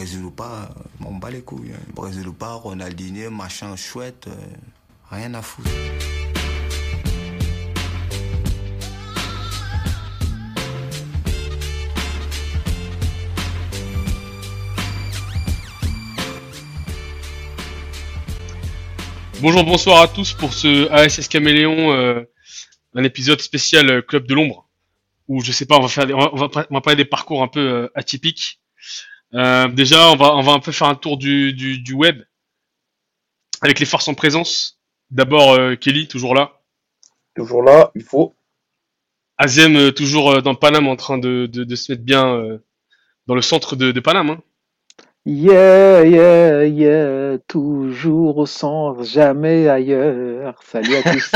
Brésil ou pas, on bat les couilles. Hein. Brésil ou pas, Ronaldinho, machin chouette, rien à foutre. Bonjour, bonsoir à tous pour ce ASS Caméléon, euh, un épisode spécial euh, Club de l'ombre, où je sais pas, on va parler des parcours un peu euh, atypiques. Déjà, on va, on va un peu faire un tour du, du, du web avec les forces en présence. D'abord, Kelly, toujours là. Toujours là, il faut. Azem, toujours dans Paname, en train de, de, de se mettre bien dans le centre de, de Paname. Hein. Yeah, yeah, yeah, toujours au centre, jamais ailleurs. Salut à tous.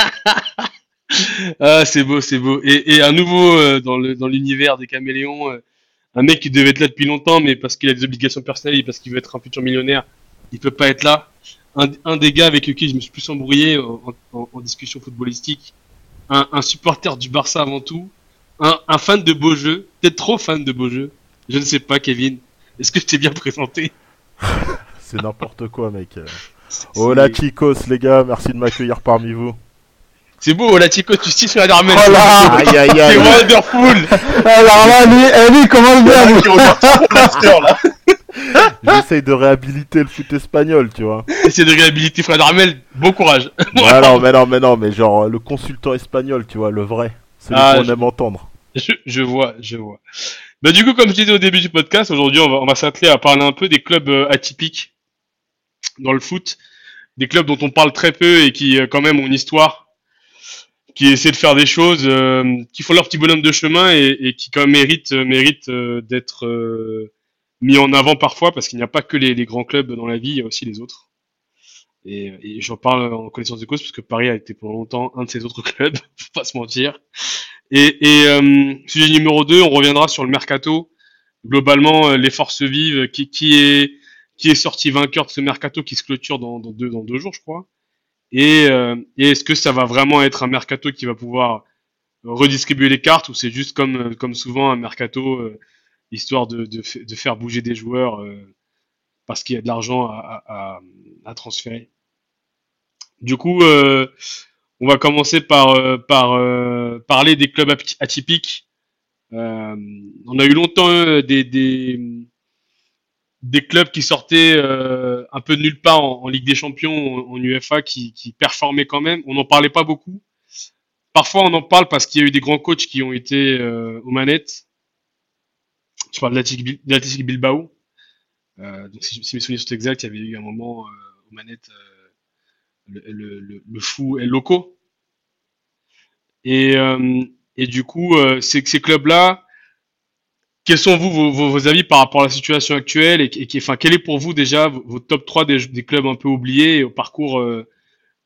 ah, c'est beau, c'est beau. Et, et à nouveau euh, dans le dans l'univers des caméléons, euh, un mec qui devait être là depuis longtemps, mais parce qu'il a des obligations personnelles et parce qu'il veut être un futur millionnaire, il peut pas être là. Un, un des gars avec lequel je me suis plus embrouillé en, en, en discussion footballistique, un, un, supporter du Barça avant tout, un, un fan de beaux jeux, peut-être trop fan de beaux jeux, je ne sais pas, Kevin. Est-ce que je t'ai bien présenté? C'est n'importe quoi, mec. Hola chicos, les gars, merci de m'accueillir parmi vous. C'est beau, chicos, tu stiches sur la darmelle. Oh là Aïe aïe aïe. C'est wonderful. Alors là, lui, eh, lui comment le là J'essaye de réhabiliter le foot espagnol, tu vois. Essaye de réhabiliter Fred Armel, bon courage. Ouais, non, mais non, mais non, mais genre le consultant espagnol, tu vois, le vrai. C'est ah, qu'on je... aime entendre. Je, je vois, je vois. Bah, du coup, comme je disais au début du podcast, aujourd'hui, on va, on va s'atteler à parler un peu des clubs euh, atypiques dans le foot. Des clubs dont on parle très peu et qui, euh, quand même, ont une histoire, qui essaient de faire des choses, euh, qui font leur petit bonhomme de chemin et, qui, quand même, méritent, méritent d'être mis en avant parfois parce qu'il n'y a pas que les, grands clubs dans la vie, il y a aussi les autres. Et, et j'en parle en connaissance de cause parce que Paris a été pendant longtemps un de ces autres clubs, faut pas se mentir. Et, et euh, sujet numéro 2, on reviendra sur le mercato. Globalement, euh, les forces vives, qui, est, qui est sorti vainqueur de ce mercato qui se clôture dans, deux, dans deux jours, je crois. Et, euh, est-ce que ça va vraiment être un mercato qui va pouvoir redistribuer les cartes ou c'est juste comme, comme souvent un mercato euh, histoire de, de, de, faire bouger des joueurs euh, parce qu'il y a de l'argent à, à, à, transférer? Du coup, euh, on va commencer par, euh, par euh, parler des clubs atypiques. Euh, on a eu longtemps des, des, des, clubs qui sortaient un peu de nulle part en, Ligue des Champions, en, UFA, qui, qui, performaient quand même. On n'en parlait pas beaucoup. Parfois, on en parle parce qu'il y a eu des grands coachs qui ont été aux manettes. Je parle de l'Athletic Bilbao. donc si, mes souvenirs sont exacts, il y avait eu un moment aux manettes le, le, le, fou et loco. Et, euh, et du coup, euh, ces, ces clubs-là, quels sont vous vos, vos, avis par rapport à la situation actuelle et, et, enfin, quel est pour vous déjà vos top 3 des, des clubs un peu oubliés au parcours, euh,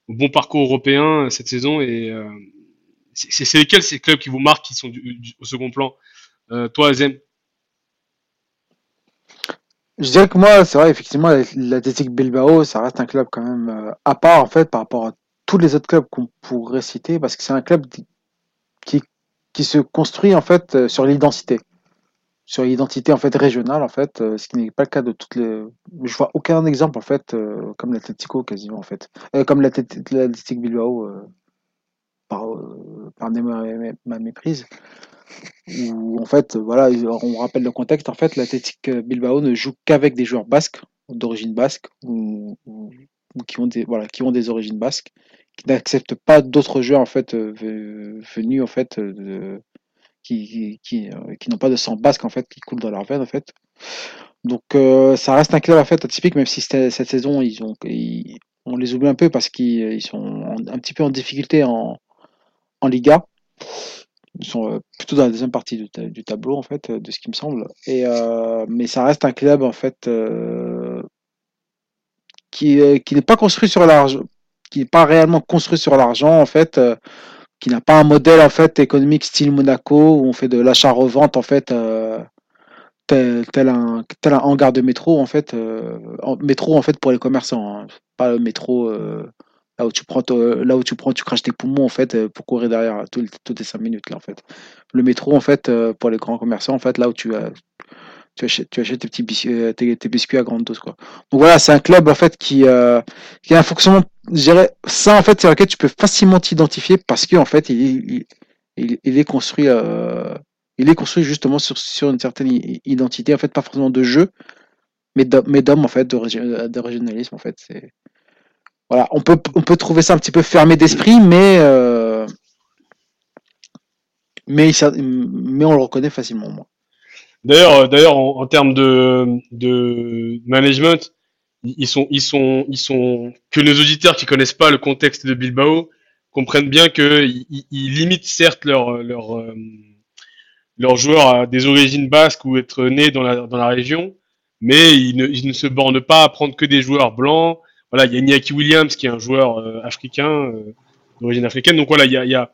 au bon parcours européen euh, cette saison et euh, c'est lesquels ces clubs qui vous marquent qui sont du, du, au second plan euh, Toi, Azem? Je dirais que moi, c'est vrai, effectivement, l'Athletic Bilbao, ça reste un club quand même euh, à part, en fait, par rapport à tous les autres clubs qu'on pourrait citer, parce que c'est un club qui, qui se construit, en fait, euh, sur l'identité. Sur l'identité, en fait, régionale, en fait, euh, ce qui n'est pas le cas de toutes les... Je vois aucun exemple, en fait, comme l'Atletico, quasiment, en fait. comme l'Athletic Bilbao, par, par ma méprise où en fait, voilà, on rappelle le contexte. En fait, l'Athletic Bilbao ne joue qu'avec des joueurs basques, d'origine basque, ou, qui ont des voilà, qui ont des origines basques, qui n'acceptent pas d'autres joueurs en fait euh, venus en fait de, qui euh, qui n'ont pas de sang basque en fait qui coule dans leur veine en fait. Donc euh, ça reste un club en fait atypique, même si cette, saison ils ont ils, on les oublie un peu parce qu'ils sont un petit peu en difficulté en en Liga. Ils sont euh, plutôt dans la deuxième partie du, tableau, en fait, de ce qui me semble. Et, mais ça reste un club, en fait, qui, qui n'est pas construit sur l'argent, qui n'est pas réellement construit sur l'argent, en fait, qui n'a pas un modèle, en fait, économique style Monaco, où on fait de l'achat-revente, en fait, euh, tel, un, tel un hangar de métro, en fait, en, métro, en fait, pour les commerçants, hein, pas le métro là où tu prends là où tu prends tu craches tes poumons en fait euh, pour courir derrière toutes les cinq minutes là en fait. Le métro en fait euh, pour les grands commerçants en fait là où tu tu achètes, tu achètes tes petits biscuits, euh, tes, biscuits à grande dose, quoi. Donc voilà, c'est un club en fait qui, euh, qui a un fonctionnement, ça en fait, c'est lequel tu peux facilement t'identifier parce que en fait, il, il, est construit, euh, il est construit justement sur, sur une certaine identité, en fait, pas forcément de jeu, mais d'hommes, en fait, de, régi- de régionalisme, en fait. Voilà, on peut, on peut trouver ça un petit peu fermé d'esprit, mais mais, mais on le reconnaît facilement, moi. D'ailleurs, euh, d'ailleurs, en, termes de, management, ils sont, ils sont, ils sont que nos auditeurs qui connaissent pas le contexte de Bilbao comprennent bien que ils, limitent certes leur, leur, euh, leurs joueurs à des origines basques ou être nés dans la, dans la région, mais ils ne, se bornent pas à prendre que des joueurs blancs. Voilà, il y a Iñaki Williams qui est un joueur euh, africain d'origine africaine. Donc voilà, il y a, il y a,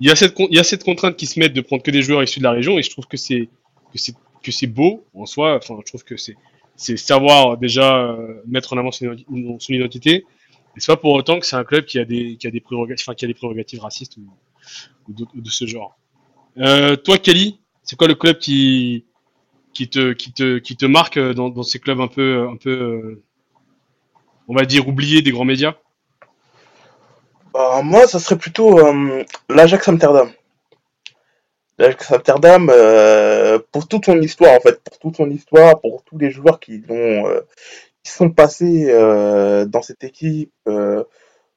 il y a cette, il y a cette contrainte qui se met de prendre que des joueurs issus de la région, et je trouve que c'est que c'est que c'est beau en soi. Enfin, je trouve que c'est c'est savoir déjà euh, mettre en avant son, son identité. Et c'est pas pour autant que c'est un club qui a des qui a des prérogatives, enfin, qui a des prérogatives racistes ou, de, ce genre. Euh, toi, Kelly, c'est quoi le club qui qui te qui te qui te marque euh, dans, dans ces clubs un peu un peu euh, on va dire oubliés des grands médias? Bah, moi, ça serait plutôt euh, l'Ajax Amsterdam. L'Ajax Amsterdam, euh, pour toute son histoire, en fait, pour toute son histoire, pour tous les joueurs qui l'ont, euh, qui sont passés euh, dans cette équipe. euh,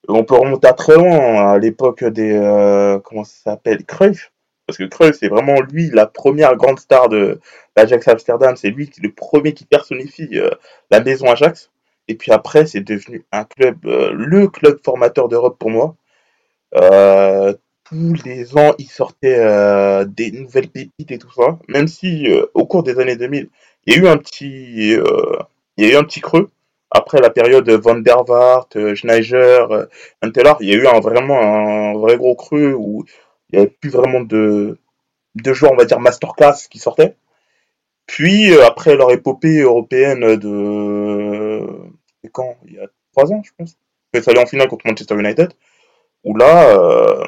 on peut remonter à très loin, à l'époque des, euh, comment ça s'appelle, Cruyff. Parce que Cruyff, c'est vraiment lui la première grande star de l'Ajax Amsterdam. C'est lui qui le premier qui personnifie euh, la maison Ajax. Et puis après, c'est devenu un club, le club formateur d'Europe pour moi. Tous les ans, il sortait euh, des nouvelles pépites et tout ça. Même si euh, au cours des années 2000, il y a eu un petit, euh, il y a eu un petit creux. Après la période Van der Vaart, euh, Schneider, Huntelaar, il y a eu un, vraiment un vrai gros creux où il n'y avait plus vraiment de, de joueurs, on va dire, masterclass qui sortaient. Puis, après leur épopée européenne de... Quand? Il y a trois ans, je pense. Ils sont allés en finale contre Manchester United. Où là,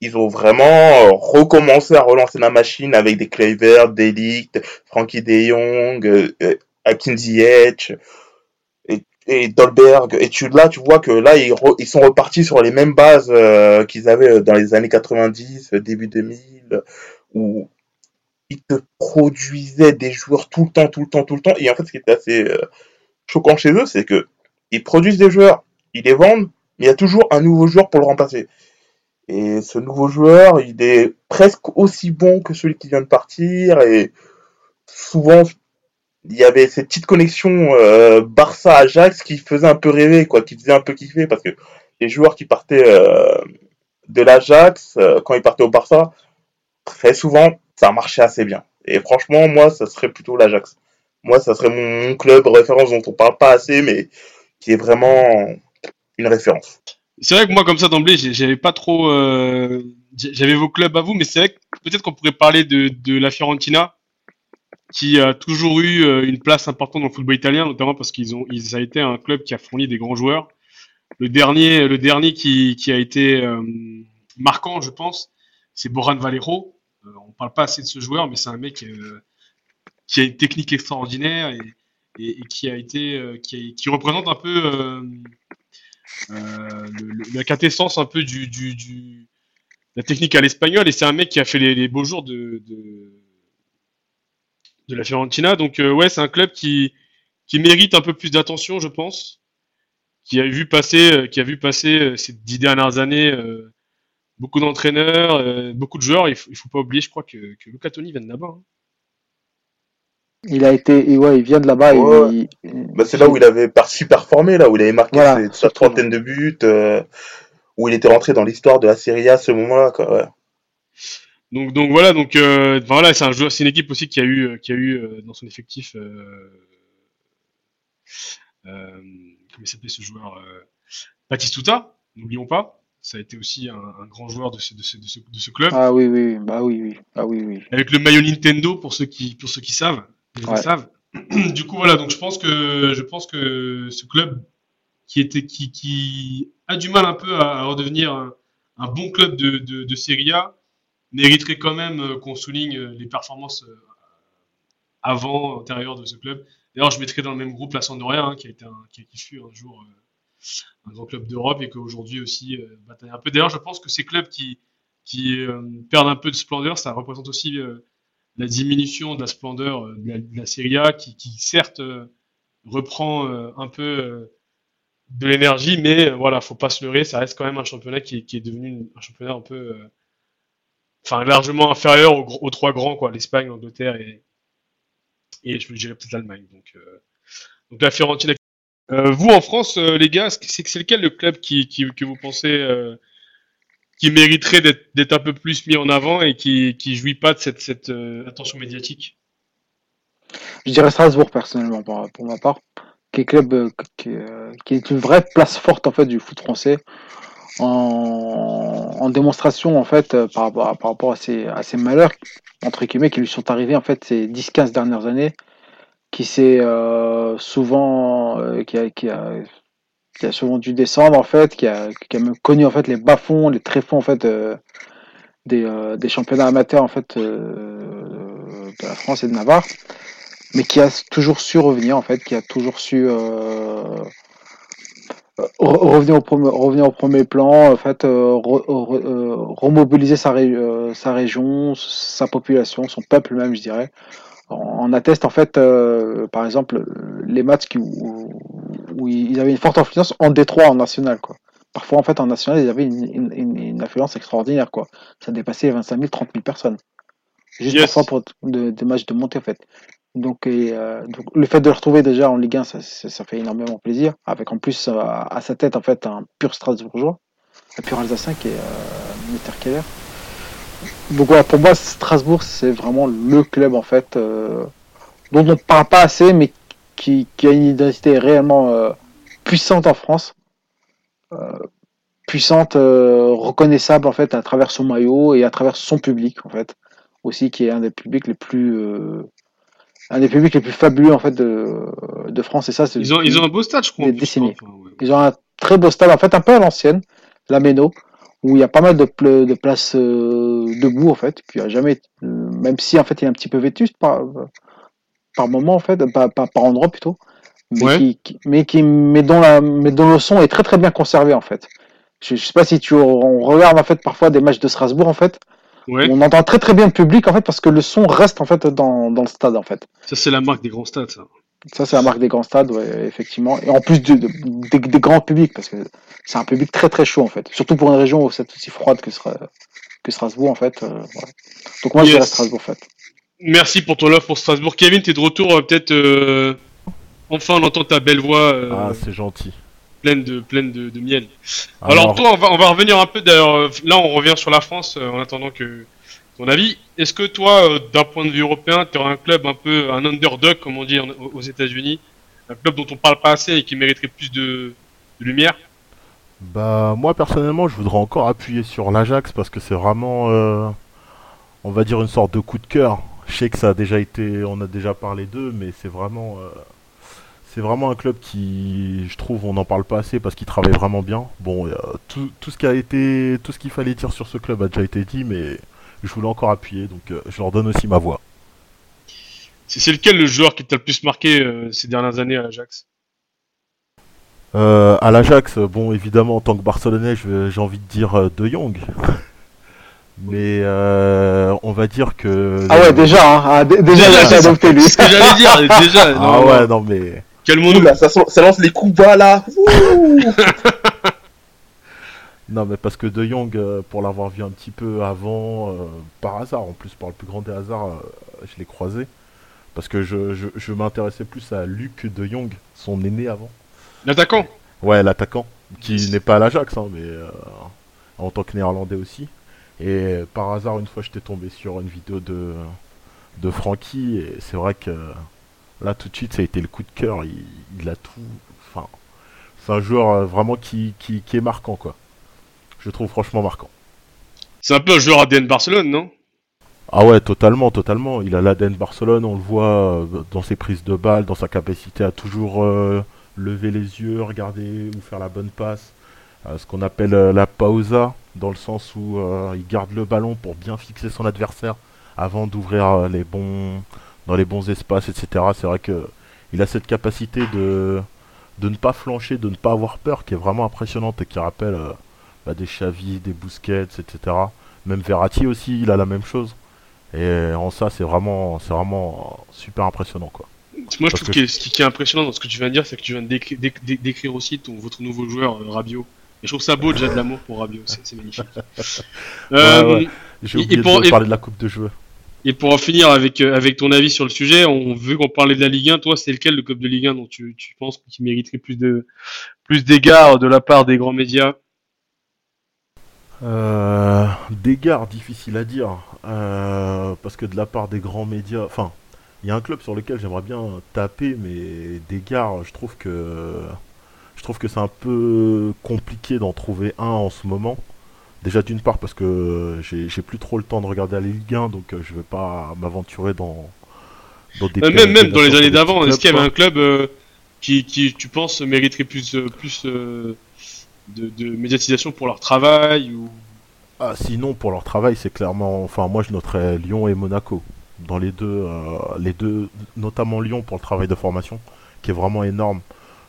ils ont vraiment euh, recommencé à relancer la machine avec des Kluivert, Delict, Frankie de Jong, euh, euh, Akin et, Dolberg. Et là, tu vois que là, ils, sont repartis sur les mêmes bases qu'ils avaient dans les années 90, euh, début 2000, où ils te produisaient des joueurs tout le temps, tout le temps, tout le temps. Et en fait, ce qui était assez choquant chez eux, c'est que ils produisent des joueurs, ils les vendent, mais il y a toujours un nouveau joueur pour le remplacer. Et ce nouveau joueur, il est presque aussi bon que celui qui vient de partir. Et souvent, il y avait cette petite connexion euh, Barça-Ajax qui faisait un peu rêver, quoi, qui faisait un peu kiffer, parce que les joueurs qui partaient euh, de l'Ajax, euh, quand ils partaient au Barça, très souvent, ça marchait assez bien. Et franchement, moi, ça serait plutôt l'Ajax. Moi, ça serait mon, mon club référence dont on parle pas assez, mais qui est vraiment une référence. C'est vrai que moi, comme ça, d'emblée, j'avais pas trop. euh, J'avais vos clubs à vous, mais c'est vrai que peut-être qu'on pourrait parler de, de la Fiorentina, qui a toujours eu euh, une place importante dans le football italien, notamment parce qu'ils ont, ils, a été un club qui a fourni des grands joueurs. Le dernier, le dernier qui, qui a été euh, marquant, je pense, c'est Boran Valero. Euh, on parle pas assez de ce joueur, mais c'est un mec euh, qui a une technique extraordinaire et, et, qui a été, euh, qui, qui représente un peu le- la quintessence un peu du, la technique à l'espagnol. Et c'est un mec qui a fait les, beaux jours de, de, la Fiorentina. Donc euh, ouais, c'est un club qui, qui mérite un peu plus d'attention, je pense. Qui a vu passer, euh, qui a vu passer euh, ces dix dernières années euh, beaucoup d'entraîneurs, euh, beaucoup de joueurs. Il faut, il faut pas oublier, je crois que, que Luca Toni vient de là-bas. hein. Il a été, et ouais, il vient de là-bas. et Ouais. il- Bah, c'est là où il avait parti performé, là où il avait marqué Voilà, ses- sa trentaine de buts, euh, où il était rentré dans l'histoire de la Serie A à ce moment-là. Quoi, ouais. Donc, donc voilà, donc euh, voilà, c'est un joueur, c'est une équipe aussi qui a eu, euh, qui a eu euh, dans son effectif, euh, euh, comment il s'appelait ce joueur, euh, Batistuta, n'oublions pas, ça a été aussi un, un grand joueur de ce, de ce, de ce, de ce club, Ah oui, oui, oui, bah oui, oui, ah oui, oui. avec le maillot Nintendo pour ceux qui, pour ceux qui savent, savent. Du coup voilà, donc je pense que, je pense que ce club qui était, qui, qui a du mal un peu à, à redevenir un, un bon club de, de, de Serie A, mériterait quand même euh, qu'on souligne euh, les performances euh, avant, antérieur de ce club. D'ailleurs, je mettrais dans le même groupe la Sampdoria, hein, qui a été un, qui, qui fut un jour euh, un grand club d'Europe et qu'aujourd'hui aussi euh, bataille un peu. D'ailleurs, je pense que ces clubs qui, qui euh, perdent un peu de splendeur, ça représente aussi la diminution de la splendeur euh, de la, de Serie A, qui, certes euh, reprend euh, un peu de l'énergie, mais voilà, faut pas se leurrer, ça reste quand même un championnat qui, est- devenu un championnat un peu, enfin largement inférieur aux, trois grands, quoi, l'Espagne, l'Angleterre et, et je dirais peut-être l'Allemagne. Donc, donc la Fiorentina. Euh, vous en France, les gars, c'est c'est lequel le club qui, que vous pensez qui mériterait d'être un peu plus mis en avant et qui qui jouit pas de cette euh, attention médiatique? Je dirais Strasbourg personnellement pour, ma part, qui est club euh, qui, euh, qui est une vraie place forte en fait du foot français en, démonstration en fait par rapport à, par rapport à ces malheurs entre guillemets qui lui sont arrivés en fait ces 10-15 dernières années qui s'est souvent qui a, qui a qui a souvent dû descendre en fait qui a qui a même connu en fait les bas-fonds les tréfonds en fait euh, des, euh, des championnats amateurs en fait euh, de la France et de Navarre mais qui a toujours su revenir en fait, qui a toujours su re- revenir au premier revenir au premier plan, en fait, re- re- remobiliser sa région, sa population, son peuple même, je dirais. On atteste en fait, euh, par exemple, les matchs qui, où, où ils avaient une forte influence en Détroit, en national, quoi. Parfois, en fait, en national, ils avaient une, une, une, une influence extraordinaire, quoi. Ça dépassait les 25 000, 30 000 personnes. Juste Yes. parfois pour de- des matchs de montée, en fait. Donc, et, euh, donc, le fait de le retrouver déjà en Ligue 1, ça, ça, ça fait énormément plaisir. Avec en plus euh, à sa tête, en fait, un pur Strasbourgeois, un pur Alsacien qui est Mutter Keller. Donc voilà, pour moi, Strasbourg, c'est vraiment le club, en fait, euh, dont on ne parle pas assez, mais qui, qui a une identité réellement euh, puissante en France. Euh, puissante, reconnaissable, en fait, à travers son maillot et à travers son public, en fait. Aussi, qui est un des publics les plus... un des publics les plus fabuleux en fait de, de France et ça c'est Ils ont ils ont un beau stade, je crois. des décennies. enfin, ouais. ils ont un très beau stade en fait un peu à l'ancienne la Méno où il y a pas mal de, de places euh, debout en fait qui a jamais euh, même si en fait il est un petit peu vétuste par par moment en fait par, par, par endroit plutôt mais Ouais. qui, qui- mais qui mais dont la mais dont le son est très très bien conservé en fait je, je sais pas si tu on regarde en fait parfois des matchs de Strasbourg en fait Ouais. on entend très très bien le public en fait parce que le son reste en fait dans, dans le stade en fait Ça, c'est la marque des grands stades, ça. Ça, c'est la marque des grands stades, ouais, effectivement. Et en plus de, de- des, des grands publics, parce que c'est un public très très chaud, en fait. Surtout pour une région où c'est aussi froide que, Stra- que Strasbourg, en fait. euh, voilà. Donc moi, je dirais Yes. Strasbourg, en fait. Merci pour ton love pour Strasbourg. Kevin, t'es de retour, euh, peut-être. euh, Enfin, on entend ta belle voix euh, Ah, c'est gentil. pleine de pleine de, de miel. Alors, Alors, toi, on va, on va revenir un peu. D'ailleurs, là, on revient sur la France euh, en attendant que ton avis. Est-ce que toi, euh, d'un point de vue européen, tu aurais un club un peu un underdog, comme on dit aux États-Unis, un club dont on parle pas assez et qui mériterait plus de, lumière? Bah, moi personnellement, je voudrais encore appuyer sur l'Ajax parce que c'est vraiment, euh, on va dire, une sorte de coup de cœur. Je sais que ça a déjà été, on a déjà parlé d'eux, mais c'est vraiment, euh, un club qui, je trouve, on n'en parle pas assez parce qu'il travaille vraiment bien. Bon, tout, tout ce qui été, tout ce qu'il fallait dire sur ce club a déjà été dit, mais je voulais encore appuyer, donc euh, je leur donne aussi ma voix. C'est lequel le joueur qui t'a le plus marqué euh, ces dernières années à l'Ajax? Euh, à l'Ajax, bon, évidemment, en tant que Barcelonais, j'ai envie de dire euh, De Jong. Mais euh, on va dire que. Ah ouais, déjà, hein, ah, déjà, Déjà, adopté lui. C'est ce que j'allais dire, déjà. Ah non, ouais, non. mais. Calmons-nous. Oula, ça, ça lance les coups bas là. Non, mais parce que De Jong, euh, pour l'avoir vu un petit peu avant, euh, par hasard, en plus, par le plus grand des hasards, euh, je l'ai croisé. Parce que je, je, je m'intéressais plus à Luc De Jong, son aîné avant. L'attaquant? Ouais, l'attaquant, qui n'est pas à l'Ajax, hein, mais euh, en tant que néerlandais aussi. Et par hasard, une fois, j'étais tombé sur une vidéo de, de Francky, et c'est vrai que là, tout de suite, ça a été le coup de cœur. Il, il a tout. Enfin, c'est un joueur vraiment qui, qui, qui est marquant, quoi. Je trouve franchement marquant. C'est un peu un joueur ADN Barcelone, non? Ah ouais, totalement, totalement. Il a l'ADN Barcelone, on le voit euh, dans ses prises de balles, dans sa capacité à toujours euh, lever les yeux, regarder ou faire la bonne passe. Euh, ce qu'on appelle euh, la pausa, dans le sens où il garde le ballon pour bien fixer son adversaire avant d'ouvrir les bons dans les bons espaces, etc. C'est vrai que il a cette capacité de, de ne pas flancher, de ne pas avoir peur, qui est vraiment impressionnante et qui rappelle bah, des Xavi, des Busquets, etc. Même Verratti aussi, il a la même chose. Et en ça, c'est vraiment, c'est vraiment super impressionnant, quoi. Moi, je Parce trouve que- que ce qui est impressionnant dans ce que tu viens de dire, c'est que tu viens de décri- déc- déc- décrire aussi ton, votre nouveau joueur, euh, Rabiot. Et je trouve ça beau déjà de l'amour pour Rabiot, c'est magnifique. Euh, ouais. J'ai oublié pour- de et- parler de la coupe de jeu. Et pour en finir avec, euh, avec ton avis sur le sujet, on veut qu'on parlait de la Ligue 1. Toi, c'est lequel le club de Ligue 1 dont tu, tu penses qu'il mériterait plus de plus d'égards de la part des grands médias? D'égards, difficile à dire. Euh, parce que de la part des grands médias. Enfin, il y a un club sur lequel j'aimerais bien taper, mais d'égards, je trouve que. Je trouve que c'est un peu compliqué d'en trouver un en ce moment. Déjà d'une part parce que j'ai plus trop le temps de regarder la Ligue 1, donc euh, je vais pas m'aventurer dans, dans des Euh, Même, même dans les années d'avant, est-ce qu'il y avait un club euh, qui, qui, tu penses, mériterait plus, euh, plus euh, de, médiatisation pour leur travail ou... Ah, sinon, pour leur travail, c'est clairement. Enfin, moi, je noterais Lyon et Monaco. Dans les deux, euh, les deux, notamment Lyon pour le travail de formation, qui est vraiment énorme.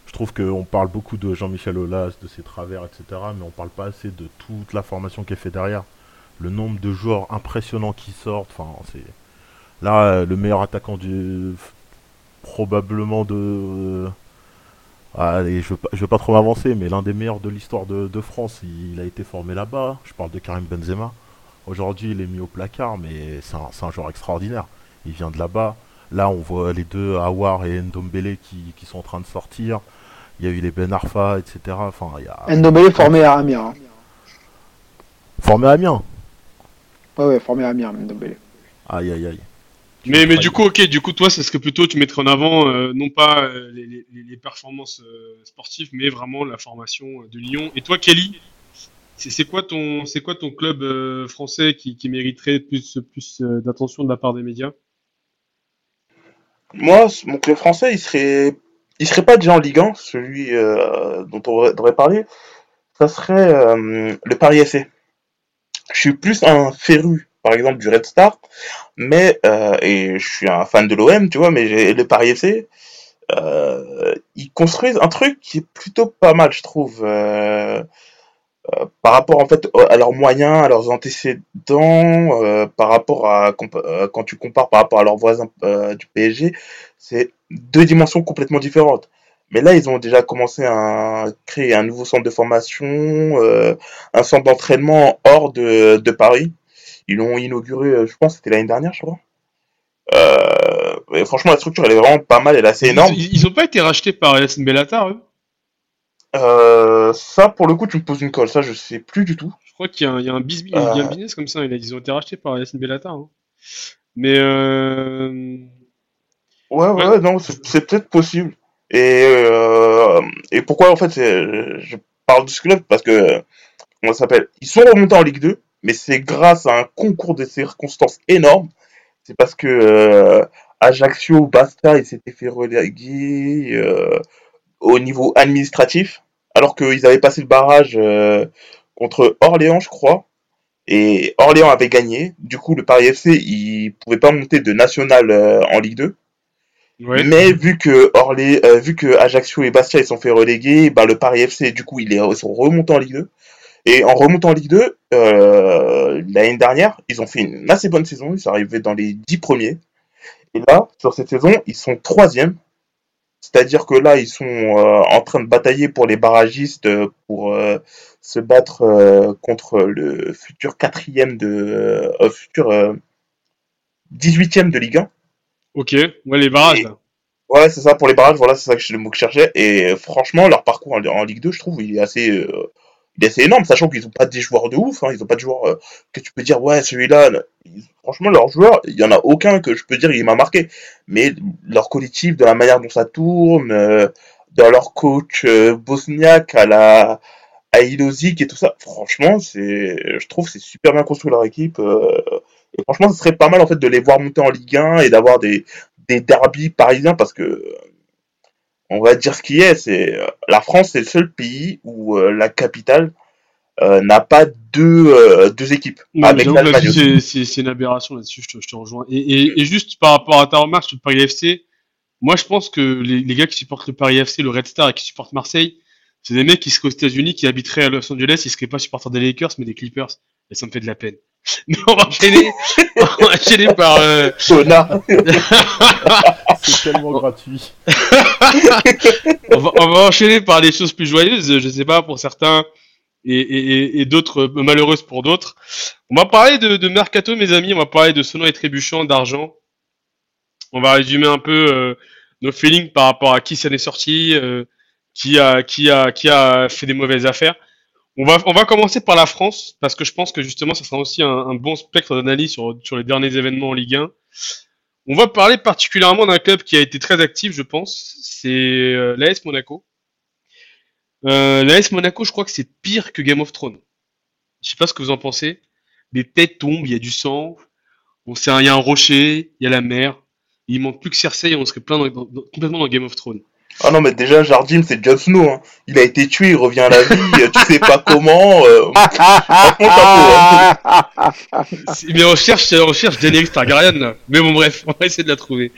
Je trouve qu'on parle beaucoup de Jean-Michel Aulas, de ses travers, etc. Mais on parle pas assez de toute la formation qui est faite derrière. Le nombre de joueurs impressionnants qui sortent. Enfin, c'est. Là, le meilleur attaquant du. Probablement de. Allez, je veux pas, je veux pas trop m'avancer, mais l'un des meilleurs de l'histoire de, de France, il, il a été formé là-bas. Je parle de Karim Benzema. Aujourd'hui, il est mis au placard, mais c'est un, un joueur extraordinaire. Il vient de là-bas. Là, on voit les deux, Awar et Ndombele, qui, qui sont en train de sortir. Il y a eu les Ben Arfa, etc. Enfin, il y a... Ndombele formé à Amiens. hein. Formé à Amiens. Ouais, ouais, formé à Amiens, Ndombele. Aïe, aïe, aïe. Mais, mais du coup, ok, du coup, toi, c'est ce que plutôt tu mettrais en avant, euh, non pas euh, les, les, les performances euh, sportives, mais vraiment la formation euh, de Lyon. Et toi, Kelly, c'est c'est quoi ton, c'est quoi ton club euh, français qui, qui mériterait plus, plus euh, d'attention de la part des médias? Moi, mon club français, il serait, il serait pas déjà en Ligue 1, celui euh, dont on devrait- parler. Ça serait euh, le Paris FC. Je suis plus un féru, par exemple, du Red Star, mais euh, et je suis un fan de l'OM, tu vois, mais j'ai- le Paris FC, euh, ils construisent un truc qui est plutôt pas mal, je trouve. euh, par rapport en fait à leurs moyens, à leurs antécédents, par rapport à quand tu compares par rapport à leurs voisins du PSG, c'est deux dimensions complètement différentes. Mais là, ils ont déjà commencé à créer un nouveau centre de formation, un centre d'entraînement hors de, de Paris. Ils l'ont inauguré, euh, je pense, c'était l'année dernière, je crois. Euh, franchement, la structure, elle est vraiment pas mal, elle est assez énorme. Ils, ils ont pas été rachetés par Yassine Bellatar, eux? Euh, ça, pour le coup, tu me poses une colle, ça, je sais plus du tout. Je crois qu'il y a un, il y a un, bis- il y a un business comme ça. Ils ont été rachetés par Yassine Bellatar. hein. Mais euh, Ouais, ouais, Ouais. non, c'est peut-être possible. Et, et pourquoi, en fait, je parle de ce club Parce que, comment ça s'appelle? Ils sont remontés en Ligue 2, mais c'est grâce à un concours de circonstances énorme. C'est parce que euh, Ajaccio, Bastia, ils s'étaient fait reléguer euh, au niveau administratif, alors qu'ils avaient passé le barrage euh, contre Orléans, je crois. Et Orléans avait gagné. Du coup, le Paris FC, il pouvait pas monter de national euh, en Ligue 2. ouais. Mais vu que Orlé, euh, vu que Ajaccio et Bastia ils sont fait reléguer, bah, le Paris FC du coup ils, sont remontés en Ligue 2. Et en remontant en Ligue 2, euh, l'année dernière, ils ont fait une assez bonne saison, ils sont arrivés dans les 10 premiers. Et là, sur cette saison, ils sont troisième. C'est-à-dire que là, ils sont euh, en train de batailler pour les barragistes euh, pour euh, se battre contre le futur quatrième de futur euh, 18e de Ligue 1. Ok, ouais, les barrages. Et- là. Ouais, c'est ça pour les barrages, voilà, c'est ça que je- le mot que je cherchais. Et franchement, leur parcours en, en Ligue 2, je trouve, il est assez, assez énorme, sachant qu'ils n'ont pas des joueurs de ouf, hein, ils n'ont pas de joueurs euh, que tu peux dire, ouais, celui-là, franchement, leurs joueurs, il y en a aucun que je peux dire, il m'a marqué. Mais leur collectif, de la manière dont ça tourne, euh, dans leur coach euh, bosniaque à la à Ilozic et tout ça, franchement, c'est, je trouve, que c'est super bien construit leur équipe. euh, et franchement, ce serait pas mal en fait de les voir monter en Ligue 1 et d'avoir des des derbies parisiens parce que on va dire ce qui est, c'est euh, la France, c'est le seul pays où euh, la capitale euh, n'a pas deux, euh, deux équipes. Non, avec l'Allemagne aussi. c'est- une aberration là-dessus, je te, je te rejoins. Et, et, et juste par rapport à ta remarque sur le Paris FC, moi je pense que les, les gars qui supportent le Paris FC, le Red Star et qui supportent Marseille, c'est des mecs qui seraient aux États-Unis, qui habiteraient à Los Angeles, ils seraient pas supporters des Lakers, mais des Clippers. Et ça me fait de la peine. Mais on va enchaîner, on va enchaîner par, euh, Connard. C'est tellement gratuit. on va, on va enchaîner par les choses plus joyeuses, je sais pas, pour certains, et, et, et- et d'autres euh, malheureuses pour d'autres. On va parler de, de Mercato, mes amis, on va parler de Sono et Trébuchant, d'argent. On va résumer un peu euh, nos feelings par rapport à qui s'en est sorti, euh, qui a, qui a, qui a fait des mauvaises affaires. On va, on commencer par la France, parce que je pense que justement, ça sera aussi un, bon spectre d'analyse sur, les derniers événements en Ligue 1. On va parler particulièrement d'un club qui a été très actif, je pense. C'est euh, l'AS Monaco. Euh, L'AS Monaco, je crois que c'est pire que Game of Thrones. Je sais pas ce que vous en pensez. Les têtes tombent, il y a du sang. On il y a un rocher, il y a la mer. Il manque plus que Cersei on serait plein dans- complètement dans Game of Thrones. Ah non, mais déjà, Jardim, c'est Jon Snow. Hein. Il a été tué, il revient à la vie, tu sais pas comment. euh. Hein. Mais on cherche, on cherche Daenerys Targaryen. Mais bon bref, on va essayer de la trouver.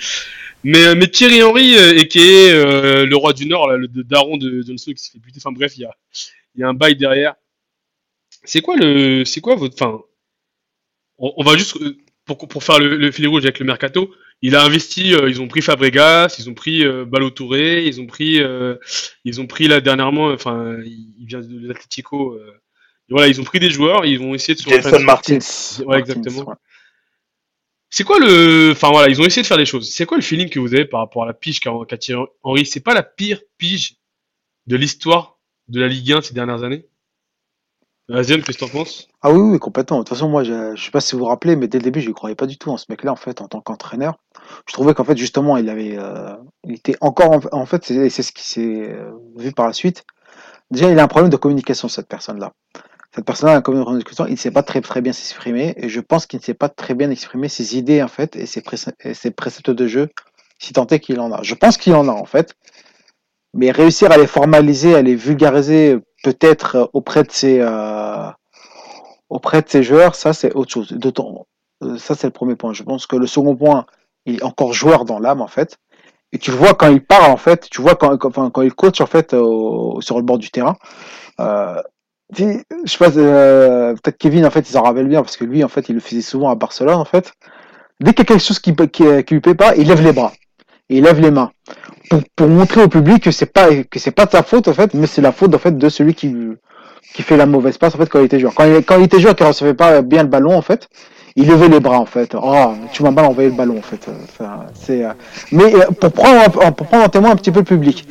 Mais, euh, mais Thierry Henry, euh, et qui est euh, le roi du Nord, là, le daron de Jon Snow qui se fait buter. Enfin bref, il y a, y a un bail derrière. C'est quoi le, c'est quoi votre, enfin, on, va juste pour pour faire le fil rouge avec le mercato. Il a investi, euh, ils ont pris Fabregas, ils ont pris euh, Ballo Touré, ils ont pris, euh, ils ont pris là dernièrement, enfin, il vient de l'Atlético. Euh, voilà, ils ont pris des joueurs, ils vont essayer de se Gelson. Martins. Ouais, exactement. C'est quoi le. Enfin voilà, ils ont essayé de faire des choses. C'est quoi le feeling que vous avez par rapport à la pige qu'a qu'a tiré Henri? C'est pas la pire pige de l'histoire de la Ligue 1 ces dernières années? Aziane, qu'est-ce que t'en penses? Ah oui, oui, complètement. De toute façon, moi, je, je sais pas si vous vous rappelez, mais dès le début, je ne croyais pas du tout en ce mec-là, en fait, en tant qu'entraîneur. Je trouvais qu'en fait, justement, il avait, euh, il était encore, en, en fait, c'est c'est ce qui s'est euh, vu par la suite. Déjà, il a un problème de communication, cette personne-là. Cette personne-là a un problème de communication, il ne sait pas très, très bien s'exprimer, et je pense qu'il ne sait pas très bien exprimer ses idées, en fait, et ses, préce- et ses préceptes de jeu, si tant est qu'il en a. Je pense qu'il en a, en fait. Mais réussir à les formaliser, à les vulgariser, peut-être euh, auprès de ses, euh, auprès de ces joueurs, ça c'est autre chose. D'autant, euh, ça c'est le premier point. Je pense que le second point, il est encore joueur dans l'âme en fait. Et tu le vois quand il parle en fait, tu vois quand, quand, quand il coach en fait au- sur le bord du terrain. Euh, je sais pas, euh, peut-être Kevin en fait il s'en rappelle bien parce que lui en fait il le faisait souvent à Barcelone en fait. Dès qu'il y a quelque chose qui, qui, qui lui plaît pas, il lève les bras il lève les mains pour, pour montrer au public que c'est pas que c'est pas de sa faute en fait, mais c'est la faute en fait de celui qui qui fait la mauvaise passe en fait quand il était joueur. Quand il, était joueur, qu'il recevait pas bien le ballon en fait, il levait les bras en fait. Oh, tu m'as mal envoyé le ballon en fait. C'est, euh, mais euh, pour prendre en- pour prendre en témoin un petit peu le public.